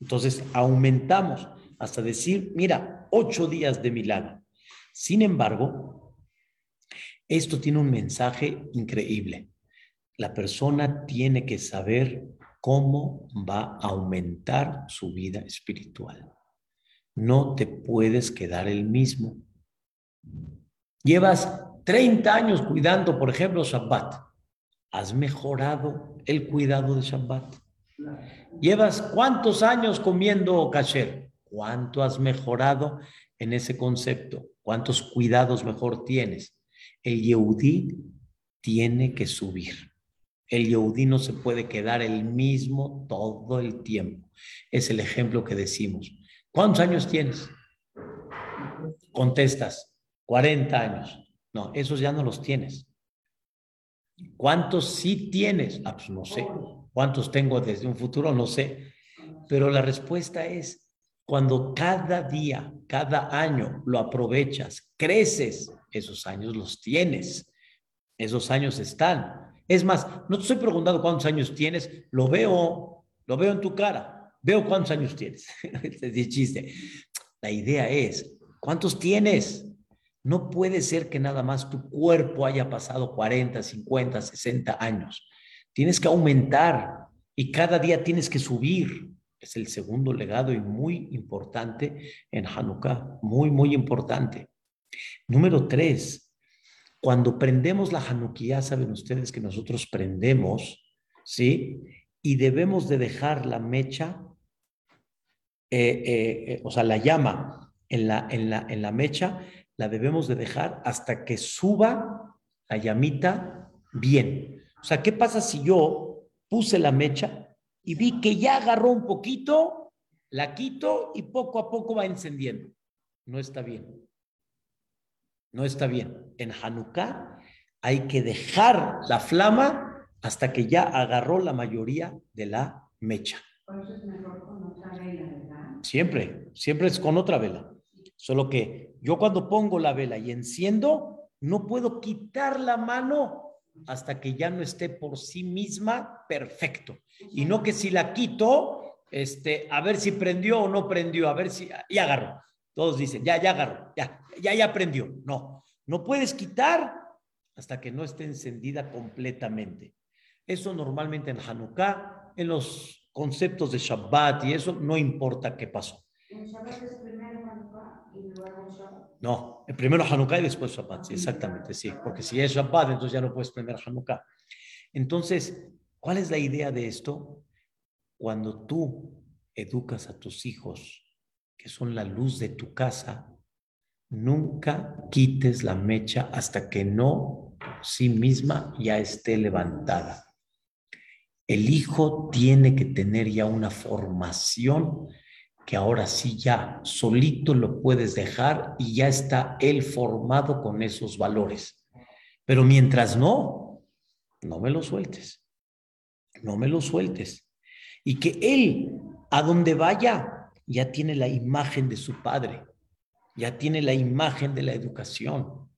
Entonces aumentamos hasta decir, mira, ocho días de milagro. Sin embargo, esto tiene un mensaje increíble. La persona tiene que saber cómo va a aumentar su vida espiritual. No te puedes quedar el mismo. Llevas 30 años cuidando, por ejemplo, Shabbat. ¿Has mejorado el cuidado de Shabbat? Llevas cuántos años comiendo kasher? ¿Cuánto has mejorado en ese concepto? ¿Cuántos cuidados mejor tienes? El Yehudí tiene que subir. El Yehudí no se puede quedar el mismo todo el tiempo. Es el ejemplo que decimos. ¿Cuántos años tienes? Contestas, 40 años. No, esos ya no los tienes. ¿Cuántos sí tienes? Ah, pues no sé. ¿Cuántos tengo desde un futuro? No sé. Pero la respuesta es, cuando cada día, cada año lo aprovechas, creces, esos años los tienes. Esos años están. Es más, no te estoy preguntando cuántos años tienes, lo veo, lo veo en tu cara. Veo cuántos años tienes. Es chiste. La idea es, ¿cuántos tienes? No puede ser que nada más tu cuerpo haya pasado 40, 50, 60 años. Tienes que aumentar y cada día tienes que subir. Es el segundo legado y muy importante en Hanukkah, muy, muy importante. Número tres, cuando prendemos la Hanukkah, saben ustedes que nosotros prendemos, ¿sí? Y debemos de dejar la mecha eh, o sea, la llama en la, en, la, en la mecha, la debemos de dejar hasta que suba la llamita bien. O sea, ¿qué pasa si yo puse la mecha y vi que ya agarró un poquito, la quito y poco a poco va encendiendo? No está bien. No está bien. En Hanukkah hay que dejar la flama hasta que ya agarró la mayoría de la mecha. Siempre, siempre es con otra vela. Solo que yo cuando pongo la vela y enciendo, no puedo quitar la mano hasta que ya no esté por sí misma perfecto. Y no que si la quito, este, a ver si prendió o no prendió, a ver si ya agarró. Todos dicen, ya, ya agarró, ya, ya, ya prendió. No, no puedes quitar hasta que no esté encendida completamente. Eso normalmente en Hanukkah, en los conceptos de Shabbat y eso, no importa qué pasó. ¿En Shabbat es primero Hanukkah y luego Shabbat? No, el primero Hanukkah y después Shabbat, sí, exactamente, sí, porque si es Shabbat, entonces ya no puedes prender Hanukkah. Entonces, ¿cuál es la idea de esto? Cuando tú educas a tus hijos que son la luz de tu casa, nunca quites la mecha hasta que no sí misma ya esté levantada. El hijo tiene que tener ya una formación que ahora sí ya solito lo puedes dejar y ya está él formado con esos valores. Pero mientras no, no me lo sueltes. No me lo sueltes. Y que él, a donde vaya, ya tiene la imagen de su padre, ya tiene la imagen de la educación.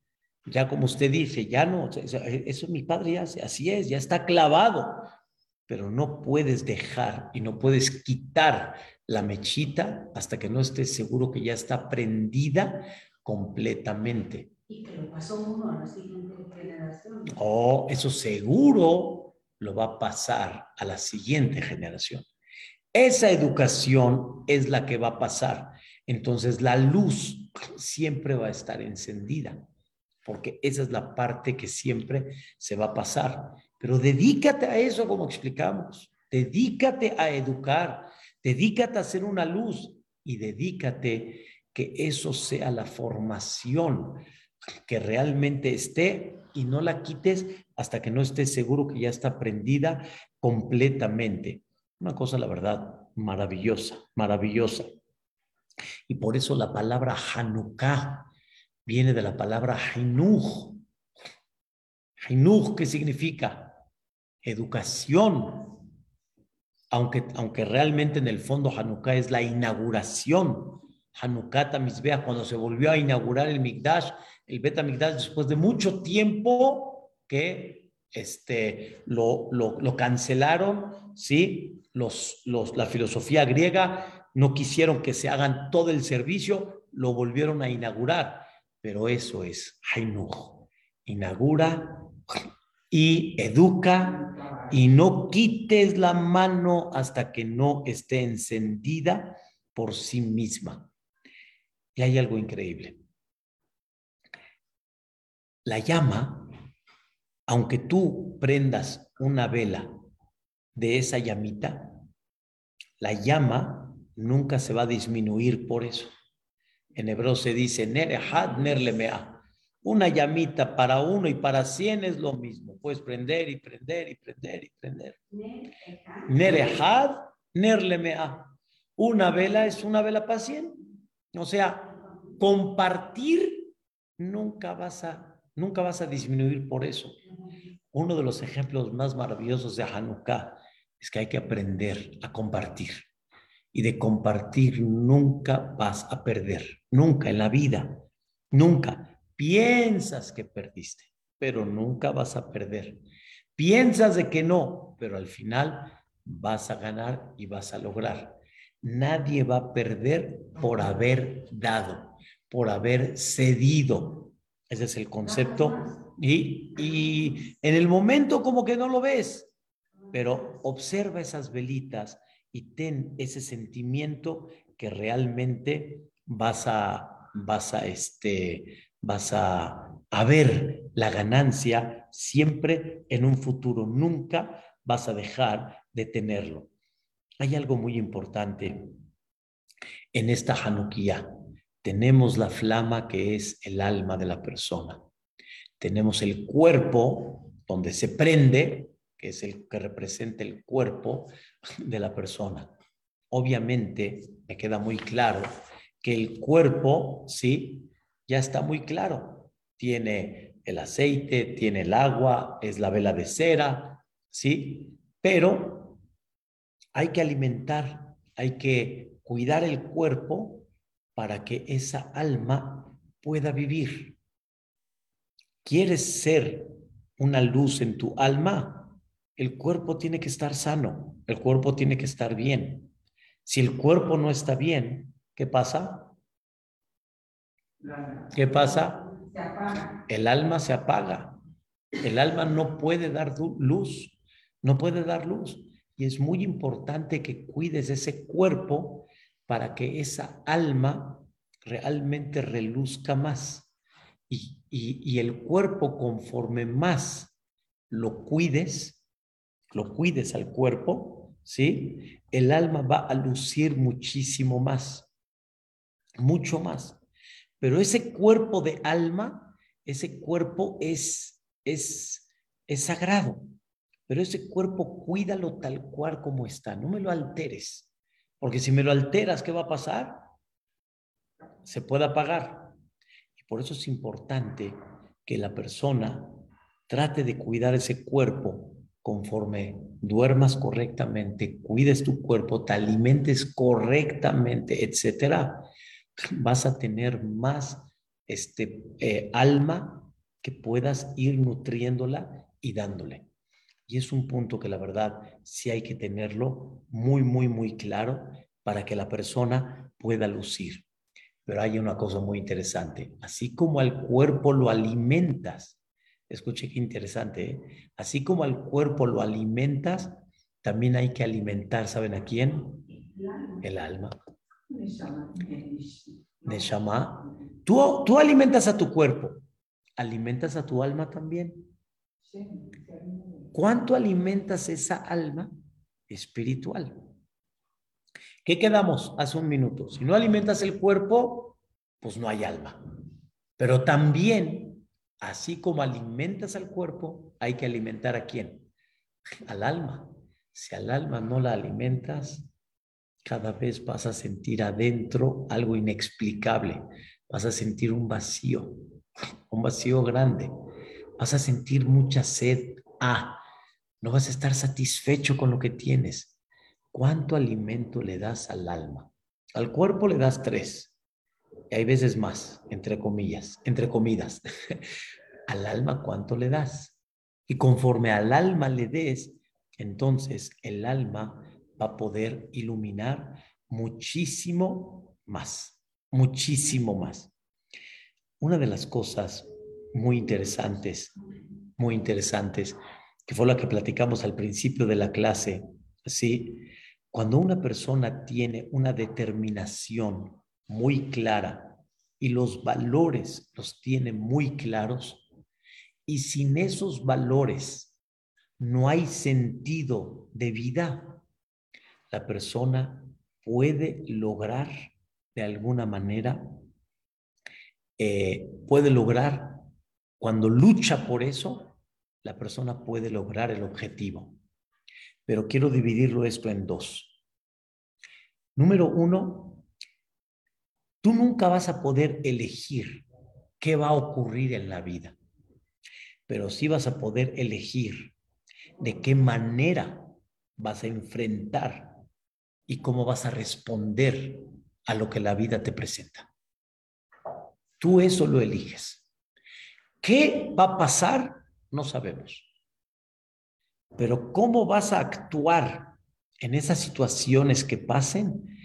Ya como usted dice, ya no, eso mi padre ya así es, ya está clavado, pero no puedes dejar y no puedes quitar la mechita hasta que no estés seguro que ya está prendida completamente. Y que lo pasó uno a la siguiente generación. Oh, eso seguro lo va a pasar a la siguiente generación. Esa educación es la que va a pasar. Entonces la luz siempre va a estar encendida, porque esa es la parte que siempre se va a pasar. Pero dedícate a eso, como explicamos. Dedícate a educar, dedícate a hacer una luz y dedícate que eso sea la formación que realmente esté y no la quites hasta que no estés seguro que ya está prendida completamente. Una cosa, la verdad, maravillosa, maravillosa. Y por eso la palabra Hanukkah viene de la palabra Hinuch. Hinuch, ¿qué significa? Educación. Aunque, aunque realmente en el fondo Hanukkah es la inauguración. Hanukkah Tamizbea, cuando se volvió a inaugurar el Mikdash, el Beta Mikdash, después de mucho tiempo que este, lo, lo, cancelaron, ¿sí? los, la filosofía griega no quisieron que se hagan todo el servicio, lo volvieron a inaugurar, pero eso es Hainuj. Inaugura y educa y no quites la mano hasta que no esté encendida por sí misma. Y hay algo increíble. La llama, aunque tú prendas una vela de esa llamita, la llama nunca se va a disminuir por eso. En hebreo se dice. Una llamita para uno y para cien es lo mismo. Puedes prender y prender y prender y prender. Nerehad Nerlemea. Una vela es una vela para cien. O sea, compartir nunca vas a, nunca vas a disminuir por eso. Uno de los ejemplos más maravillosos de Hanukkah es que hay que aprender a compartir. Y de compartir nunca vas a perder, nunca en la vida, nunca. Piensas que perdiste, pero nunca vas a perder. Piensas de que no, pero al final vas a ganar y vas a lograr. Nadie va a perder por haber dado, por haber cedido. Ese es el concepto. Y, y en el momento como que no lo ves, pero observa esas velitas y ten ese sentimiento que realmente vas a, vas a, este, vas a, a ver la ganancia siempre en un futuro. Nunca vas a dejar de tenerlo. Hay algo muy importante en esta Hanukkah. Tenemos la flama que es el alma de la persona. Tenemos el cuerpo donde se prende, que es el que representa el cuerpo de la persona. Obviamente, me queda muy claro que el cuerpo, sí, ya está muy claro. Tiene el aceite, tiene el agua, es la vela de cera, sí, pero hay que alimentar, hay que cuidar el cuerpo para que esa alma pueda vivir. ¿Quieres ser una luz en tu alma? El cuerpo tiene que estar sano, el cuerpo tiene que estar bien. Si el cuerpo no está bien, ¿qué pasa? ¿Qué pasa? El alma se apaga. El alma no puede dar luz, no puede dar luz. Y es muy importante que cuides ese cuerpo para que esa alma realmente reluzca más. Y, y el cuerpo, conforme más lo cuides, lo cuides al cuerpo, ¿sí? El alma va a lucir muchísimo más, mucho más. Pero ese cuerpo de alma, ese cuerpo es, es, es sagrado. Pero ese cuerpo cuídalo tal cual como está, no me lo alteres. Porque si me lo alteras, ¿qué va a pasar? Se puede apagar. Y por eso es importante que la persona trate de cuidar ese cuerpo conforme duermas correctamente, cuides tu cuerpo, te alimentes correctamente, etcétera vas a tener más este, eh, alma que puedas ir nutriéndola y dándole. Y es un punto que la verdad sí hay que tenerlo muy, muy, muy claro para que la persona pueda lucir. Pero hay una cosa muy interesante. Así como al cuerpo lo alimentas, escuche qué interesante, ¿eh? así como al cuerpo lo alimentas, también hay que alimentar, ¿saben a quién? El alma. Neshama. Tú, tú alimentas a tu cuerpo, alimentas a tu alma también. ¿Cuánto alimentas esa alma espiritual? ¿Qué quedamos hace un minuto? Si no alimentas el cuerpo, pues no hay alma. Pero también, así como alimentas al cuerpo, hay que alimentar a quién? Al alma. Si al alma no la alimentas, cada vez vas a sentir adentro algo inexplicable. Vas a sentir un vacío, un vacío grande. Vas a sentir mucha sed. Ah, no vas a estar satisfecho con lo que tienes. ¿Cuánto alimento le das al alma? Al cuerpo le das tres. Y hay veces más, entre comillas, entre comidas. al alma, ¿cuánto le das? Y conforme al alma le des, entonces el alma va a poder iluminar muchísimo más, muchísimo más. Una de las cosas muy interesantes, muy interesantes, que fue la que platicamos al principio de la clase, ¿sí? Cuando una persona tiene una determinación muy clara y los valores los tiene muy claros, y sin esos valores no hay sentido de vida, la persona puede lograr de alguna manera, eh, puede lograr, cuando lucha por eso, la persona puede lograr el objetivo. Pero quiero dividirlo esto en dos. Número uno, tú nunca vas a poder elegir qué va a ocurrir en la vida, pero sí vas a poder elegir de qué manera vas a enfrentar y cómo vas a responder a lo que la vida te presenta. Tú eso lo eliges. ¿Qué va a pasar? No sabemos. Pero cómo vas a actuar en esas situaciones que pasen,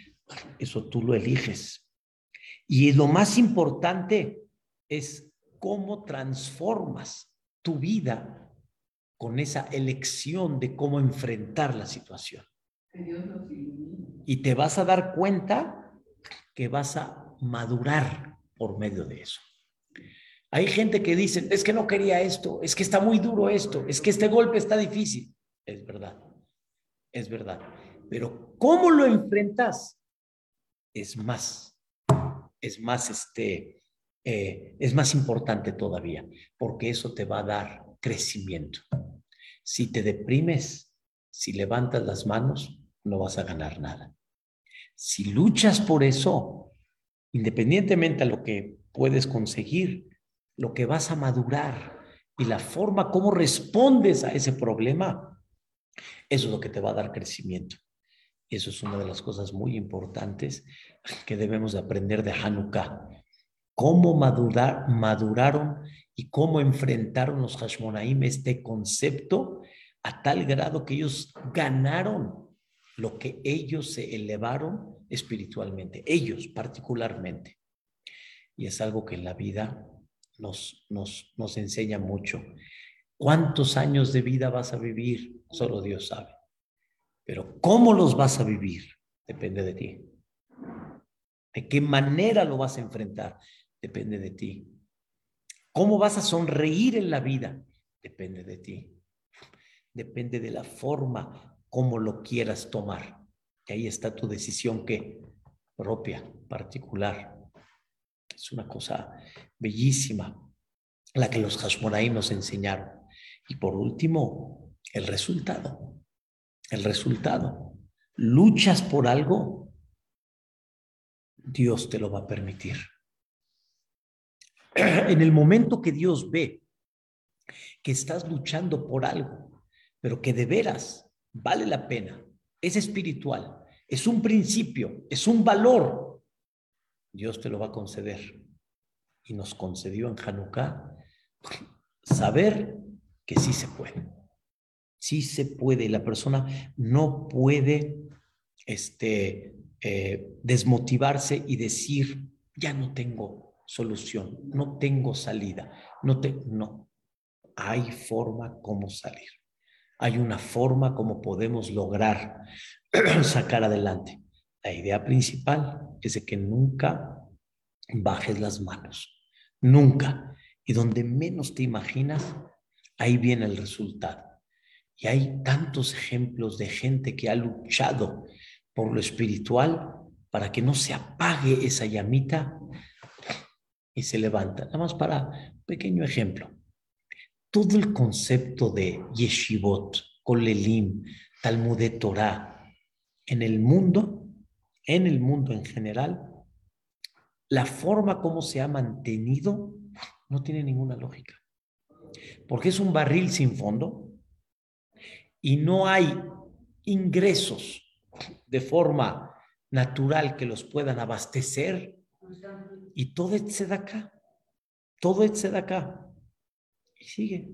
eso tú lo eliges. Y lo más importante es cómo transformas tu vida con esa elección de cómo enfrentar la situación. Y te vas a dar cuenta que vas a madurar por medio de eso. Hay gente que dice, es que no quería esto, es que está muy duro esto, es que este golpe está difícil. Es verdad, es verdad. Pero ¿cómo lo enfrentas? es más, es más, este, eh, es más importante todavía, porque eso te va a dar crecimiento. Si te deprimes, si levantas las manos, no vas a ganar nada. Si luchas por eso, independientemente a lo que puedes conseguir, lo que vas a madurar y la forma como respondes a ese problema, eso es lo que te va a dar crecimiento. Eso es una de las cosas muy importantes que debemos de aprender de Hanukkah. Cómo madurar, maduraron y cómo enfrentaron los Hashmonaim este concepto a tal grado que ellos ganaron lo que ellos se elevaron espiritualmente, ellos particularmente. Y es algo que en la vida nos, nos, nos enseña mucho. ¿Cuántos años de vida vas a vivir? Solo Dios sabe. Pero cómo los vas a vivir depende de ti. De qué manera lo vas a enfrentar depende de ti. ¿Cómo vas a sonreír en la vida? Depende de ti. Depende de la forma como lo quieras tomar. Y ahí está tu decisión que propia, particular. Es una cosa bellísima la que los Hashmonaim nos enseñaron. Y por último, el resultado. El resultado. Luchas por algo, Dios te lo va a permitir. En el momento que Dios ve que estás luchando por algo, pero que de veras vale la pena, es espiritual, es un principio, es un valor, Dios te lo va a conceder. Y nos concedió en Hanukkah saber que sí se puede. Sí se puede. La persona no puede este, eh, desmotivarse y decir, ya no tengo solución, no tengo salida, no te, no. Hay forma como salir hay una forma como podemos lograr sacar adelante. La idea principal es de que nunca bajes las manos, nunca. Y donde menos te imaginas, ahí viene el resultado. Y hay tantos ejemplos de gente que ha luchado por lo espiritual para que no se apague esa llamita y se levanta. Nada más para pequeño ejemplo todo el concepto de yeshivot, kolelim, Talmud Torah, en el mundo, en el mundo en general, la forma como se ha mantenido no tiene ninguna lógica. Porque es un barril sin fondo y no hay ingresos de forma natural que los puedan abastecer y todo es de acá, todo es de acá. Y sigue.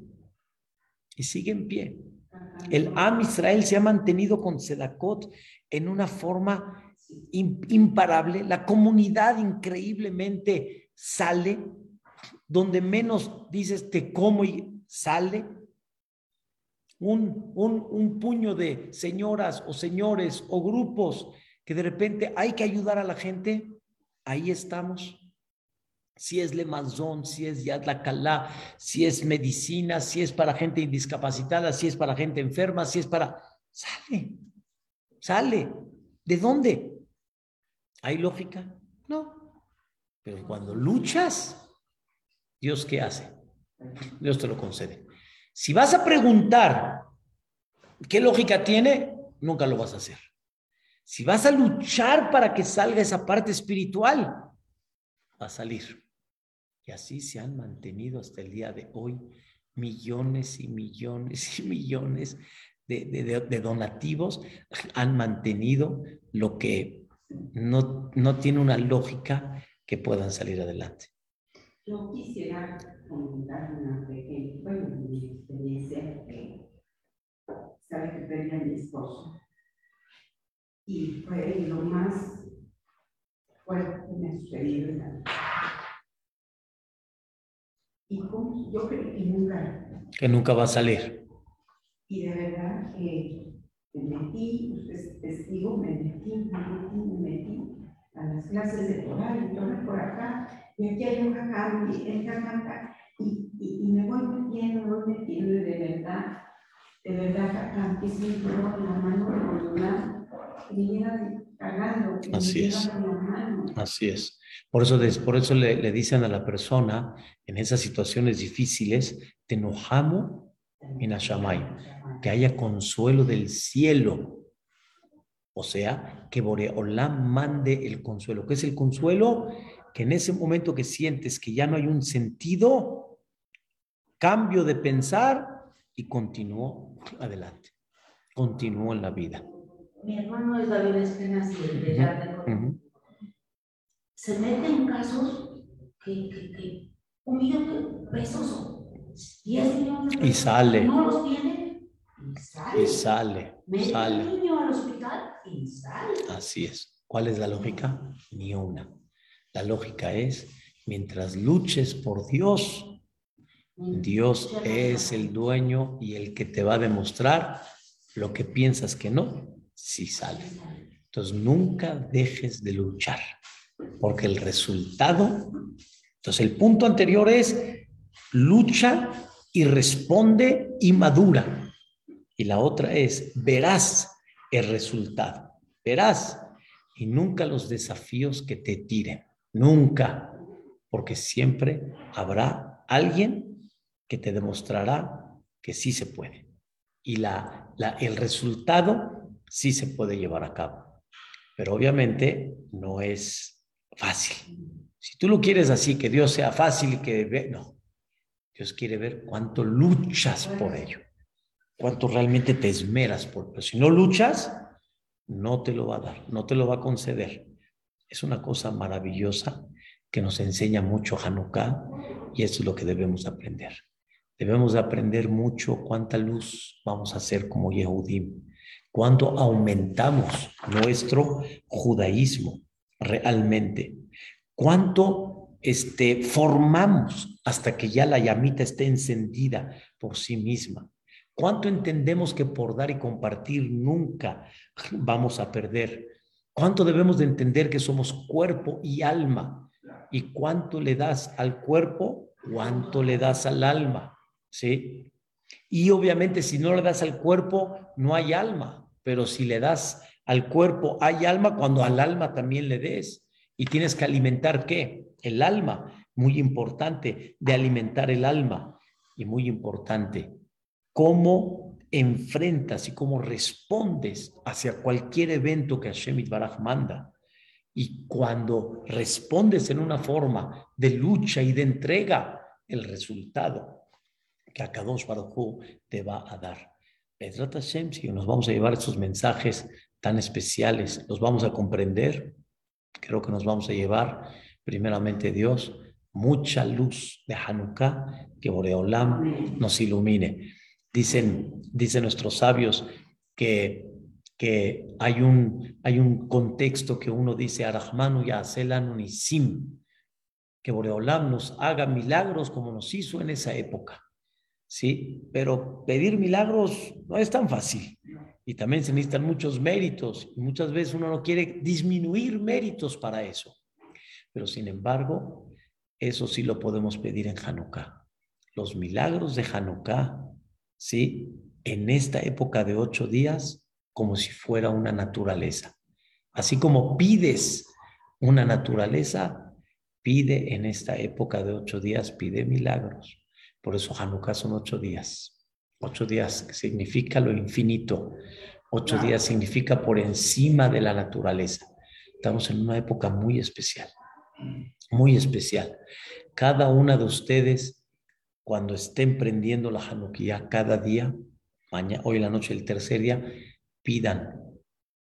Y sigue en pie. El Am Israel se ha mantenido con Sedakot en una forma imparable. La comunidad increíblemente sale. Donde menos dices te como y sale. Un, un, un puño de señoras o señores o grupos que de repente hay que ayudar a la gente. Ahí estamos si es lemazón, si es yad la si es medicina, si es para gente indiscapacitada, si es para gente enferma, si es para... Sale, sale. ¿De dónde? ¿Hay lógica? No. Pero cuando luchas, Dios qué hace? Dios te lo concede. Si vas a preguntar qué lógica tiene, nunca lo vas a hacer. Si vas a luchar para que salga esa parte espiritual, va a salir. Y así se han mantenido hasta el día de hoy millones y millones y millones de, donativos, han mantenido lo que no, no tiene una lógica que puedan salir adelante. Yo quisiera comentar una pequeña, bueno, mi experiencia, que sabe que perdí a mi esposo. Y fue lo más fuerte que me ha sucedido en la vida y yo creo que nunca. Que nunca va a salir. Y de me metí, usted es testigo, me metí, me metí, me metí a las clases de Torah y por acá, y aquí hay un jajam, y el jajam y, y, y, me voy metiendo, me voy metiendo, y de verdad, de verdad, jajam, que siento la mano de voluntad, y llega cagando. Así me es. llevan la mano. Así es. Por eso, por eso le, le dicen a la persona en esas situaciones difíciles, te enojamos Minashamay, que haya consuelo del cielo. O sea, que Boreolam mande el consuelo. ¿Qué es el consuelo? Que en ese momento que sientes que ya no hay un sentido, cambio de pensar y continúo adelante. Continúo en la vida. Mi hermano es David Espenas de, Yarden. Ujú. Se mete en casos que, que, que un millón de pesos o 10 millones de Y sale. No los tiene y sale. Y sale, Mete sale. al niño al hospital y sale. Así es. ¿Cuál es la lógica? Ni una. La lógica es, mientras luches por Dios, Dios es el dueño y el que te va a demostrar lo que piensas que no, sí sale. Entonces nunca dejes de luchar, porque el resultado, entonces el punto anterior es lucha y responde y madura. Y la otra es verás el resultado, verás y nunca los desafíos que te tiren, nunca, porque siempre habrá alguien que te demostrará que sí se puede. Y la, el resultado sí se puede llevar a cabo. Pero obviamente no es fácil. Si tú lo quieres así, que Dios sea fácil y que... No. Dios quiere ver cuánto luchas por ello. Cuánto realmente te esmeras por Pero si no luchas, no te lo va a dar, no te lo va a conceder. Es una cosa maravillosa que nos enseña mucho Hanukkah y eso es lo que debemos aprender. Debemos de aprender mucho cuánta luz vamos a hacer como Yehudim, cuánto aumentamos nuestro judaísmo realmente, cuánto este, formamos hasta que ya la llamita esté encendida por sí misma, cuánto entendemos que por dar y compartir nunca vamos a perder, cuánto debemos de entender que somos cuerpo y alma y cuánto le das al cuerpo, cuánto le das al alma. ¿sí? Y obviamente si no le das al cuerpo, no hay alma, pero si le das al cuerpo, hay alma cuando al alma también le des. Y tienes que alimentar qué? El alma, muy importante, de alimentar el alma. Y muy importante, cómo enfrentas y cómo respondes hacia cualquier evento que Hashem Baraj manda. Y cuando respondes en una forma de lucha y de entrega, el resultado que Akadosh Baruj te va a dar. Pedrat Hashem, nos vamos a llevar estos mensajes tan especiales, los vamos a comprender, creo que nos vamos a llevar, primeramente Dios, mucha luz de Hanukkah, que Boreolam nos ilumine. Dicen, dicen nuestros sabios que, que hay, un, hay un contexto que uno dice, Arahmanu Yaselanu Nisim, que Boreolam nos haga milagros como nos hizo en esa época. Sí, pero pedir milagros no es tan fácil. Y también se necesitan muchos méritos. Y muchas veces uno no quiere disminuir méritos para eso. Pero sin embargo, eso sí lo podemos pedir en Hanukkah. Los milagros de Hanukkah, ¿sí? En esta época de ocho días, como si fuera una naturaleza. Así como pides una naturaleza, pide en esta época de ocho días, pide milagros. Por eso Hanukkah son ocho días. Ocho días significa lo infinito. Ocho días significa por encima de la naturaleza. Estamos en una época muy especial. Muy especial. Cada una de ustedes, cuando estén prendiendo la Hanukkah cada día, mañana, hoy en la noche, el tercer día, pidan,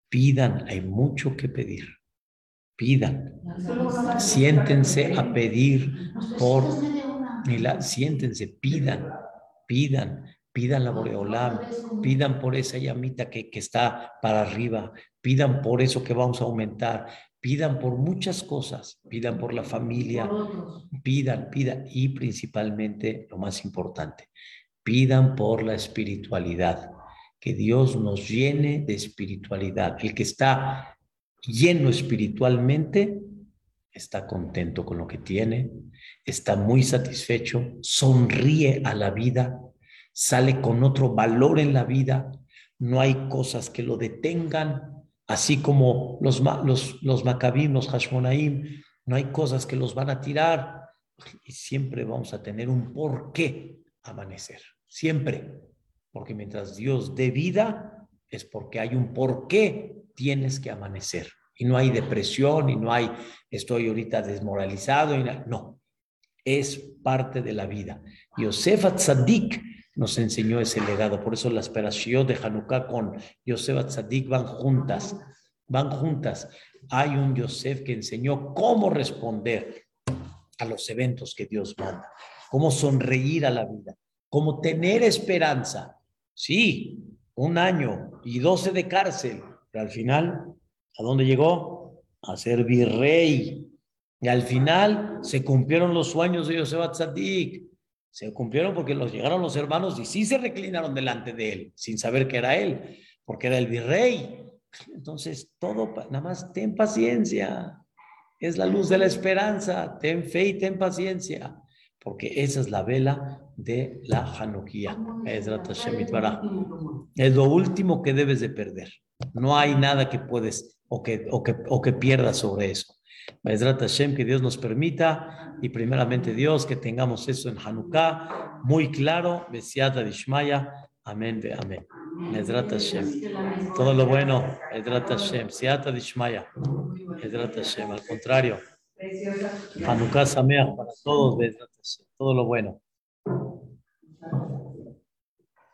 pidan, hay mucho que pedir. Pidan, siéntense a pedir por siéntense, pidan, pidan, pidan la Boreolam, pidan por esa llamita que, que está para arriba, pidan por eso que vamos a aumentar, pidan por muchas cosas, pidan por la familia, pidan, pidan y principalmente lo más importante, pidan por la espiritualidad, que Dios nos llene de espiritualidad. El que está lleno espiritualmente está contento con lo que tiene, está muy satisfecho, sonríe a la vida, sale con otro valor en la vida, no hay cosas que lo detengan Así como los, los, los Maccabim, los Hashmonaim, no hay cosas que los van a tirar. Y siempre vamos a tener un por qué amanecer. Siempre. Porque mientras Dios dé vida, es porque hay un por qué tienes que amanecer. Y no hay depresión, y no hay estoy ahorita desmoralizado. Y no, es parte de la vida. Yosef Tzadik nos enseñó ese legado. Por eso la esperación de Hanukkah con Yosef Tzadik van juntas, van juntas. Hay un Yosef que enseñó cómo responder a los eventos que Dios manda, cómo sonreír a la vida, cómo tener esperanza. Sí, un año y doce de cárcel, pero al final, ¿a dónde llegó? A ser virrey. Y al final se cumplieron los sueños de Yosef Tzadik se cumplieron porque los llegaron los hermanos y sí se reclinaron delante de él, sin saber que era él, porque era el virrey. Entonces, todo, nada más ten paciencia. Es la luz de la esperanza. Ten fe y ten paciencia. Porque esa es la vela de la Hanukkah. Es lo último que debes de perder. No hay nada que puedes o que, o que, o que pierdas sobre eso. Hashem, que Dios nos permita y primeramente Dios que tengamos eso en Hanukkah muy claro, Besiata Dishmaya, amén, amén. Hashem. Todo lo bueno, Mesrat Hashem, Siata Dishmaya, Mesrat Hashem, al contrario. Hanukkah Sameach para todos, Mesrat Hashem, todo lo bueno.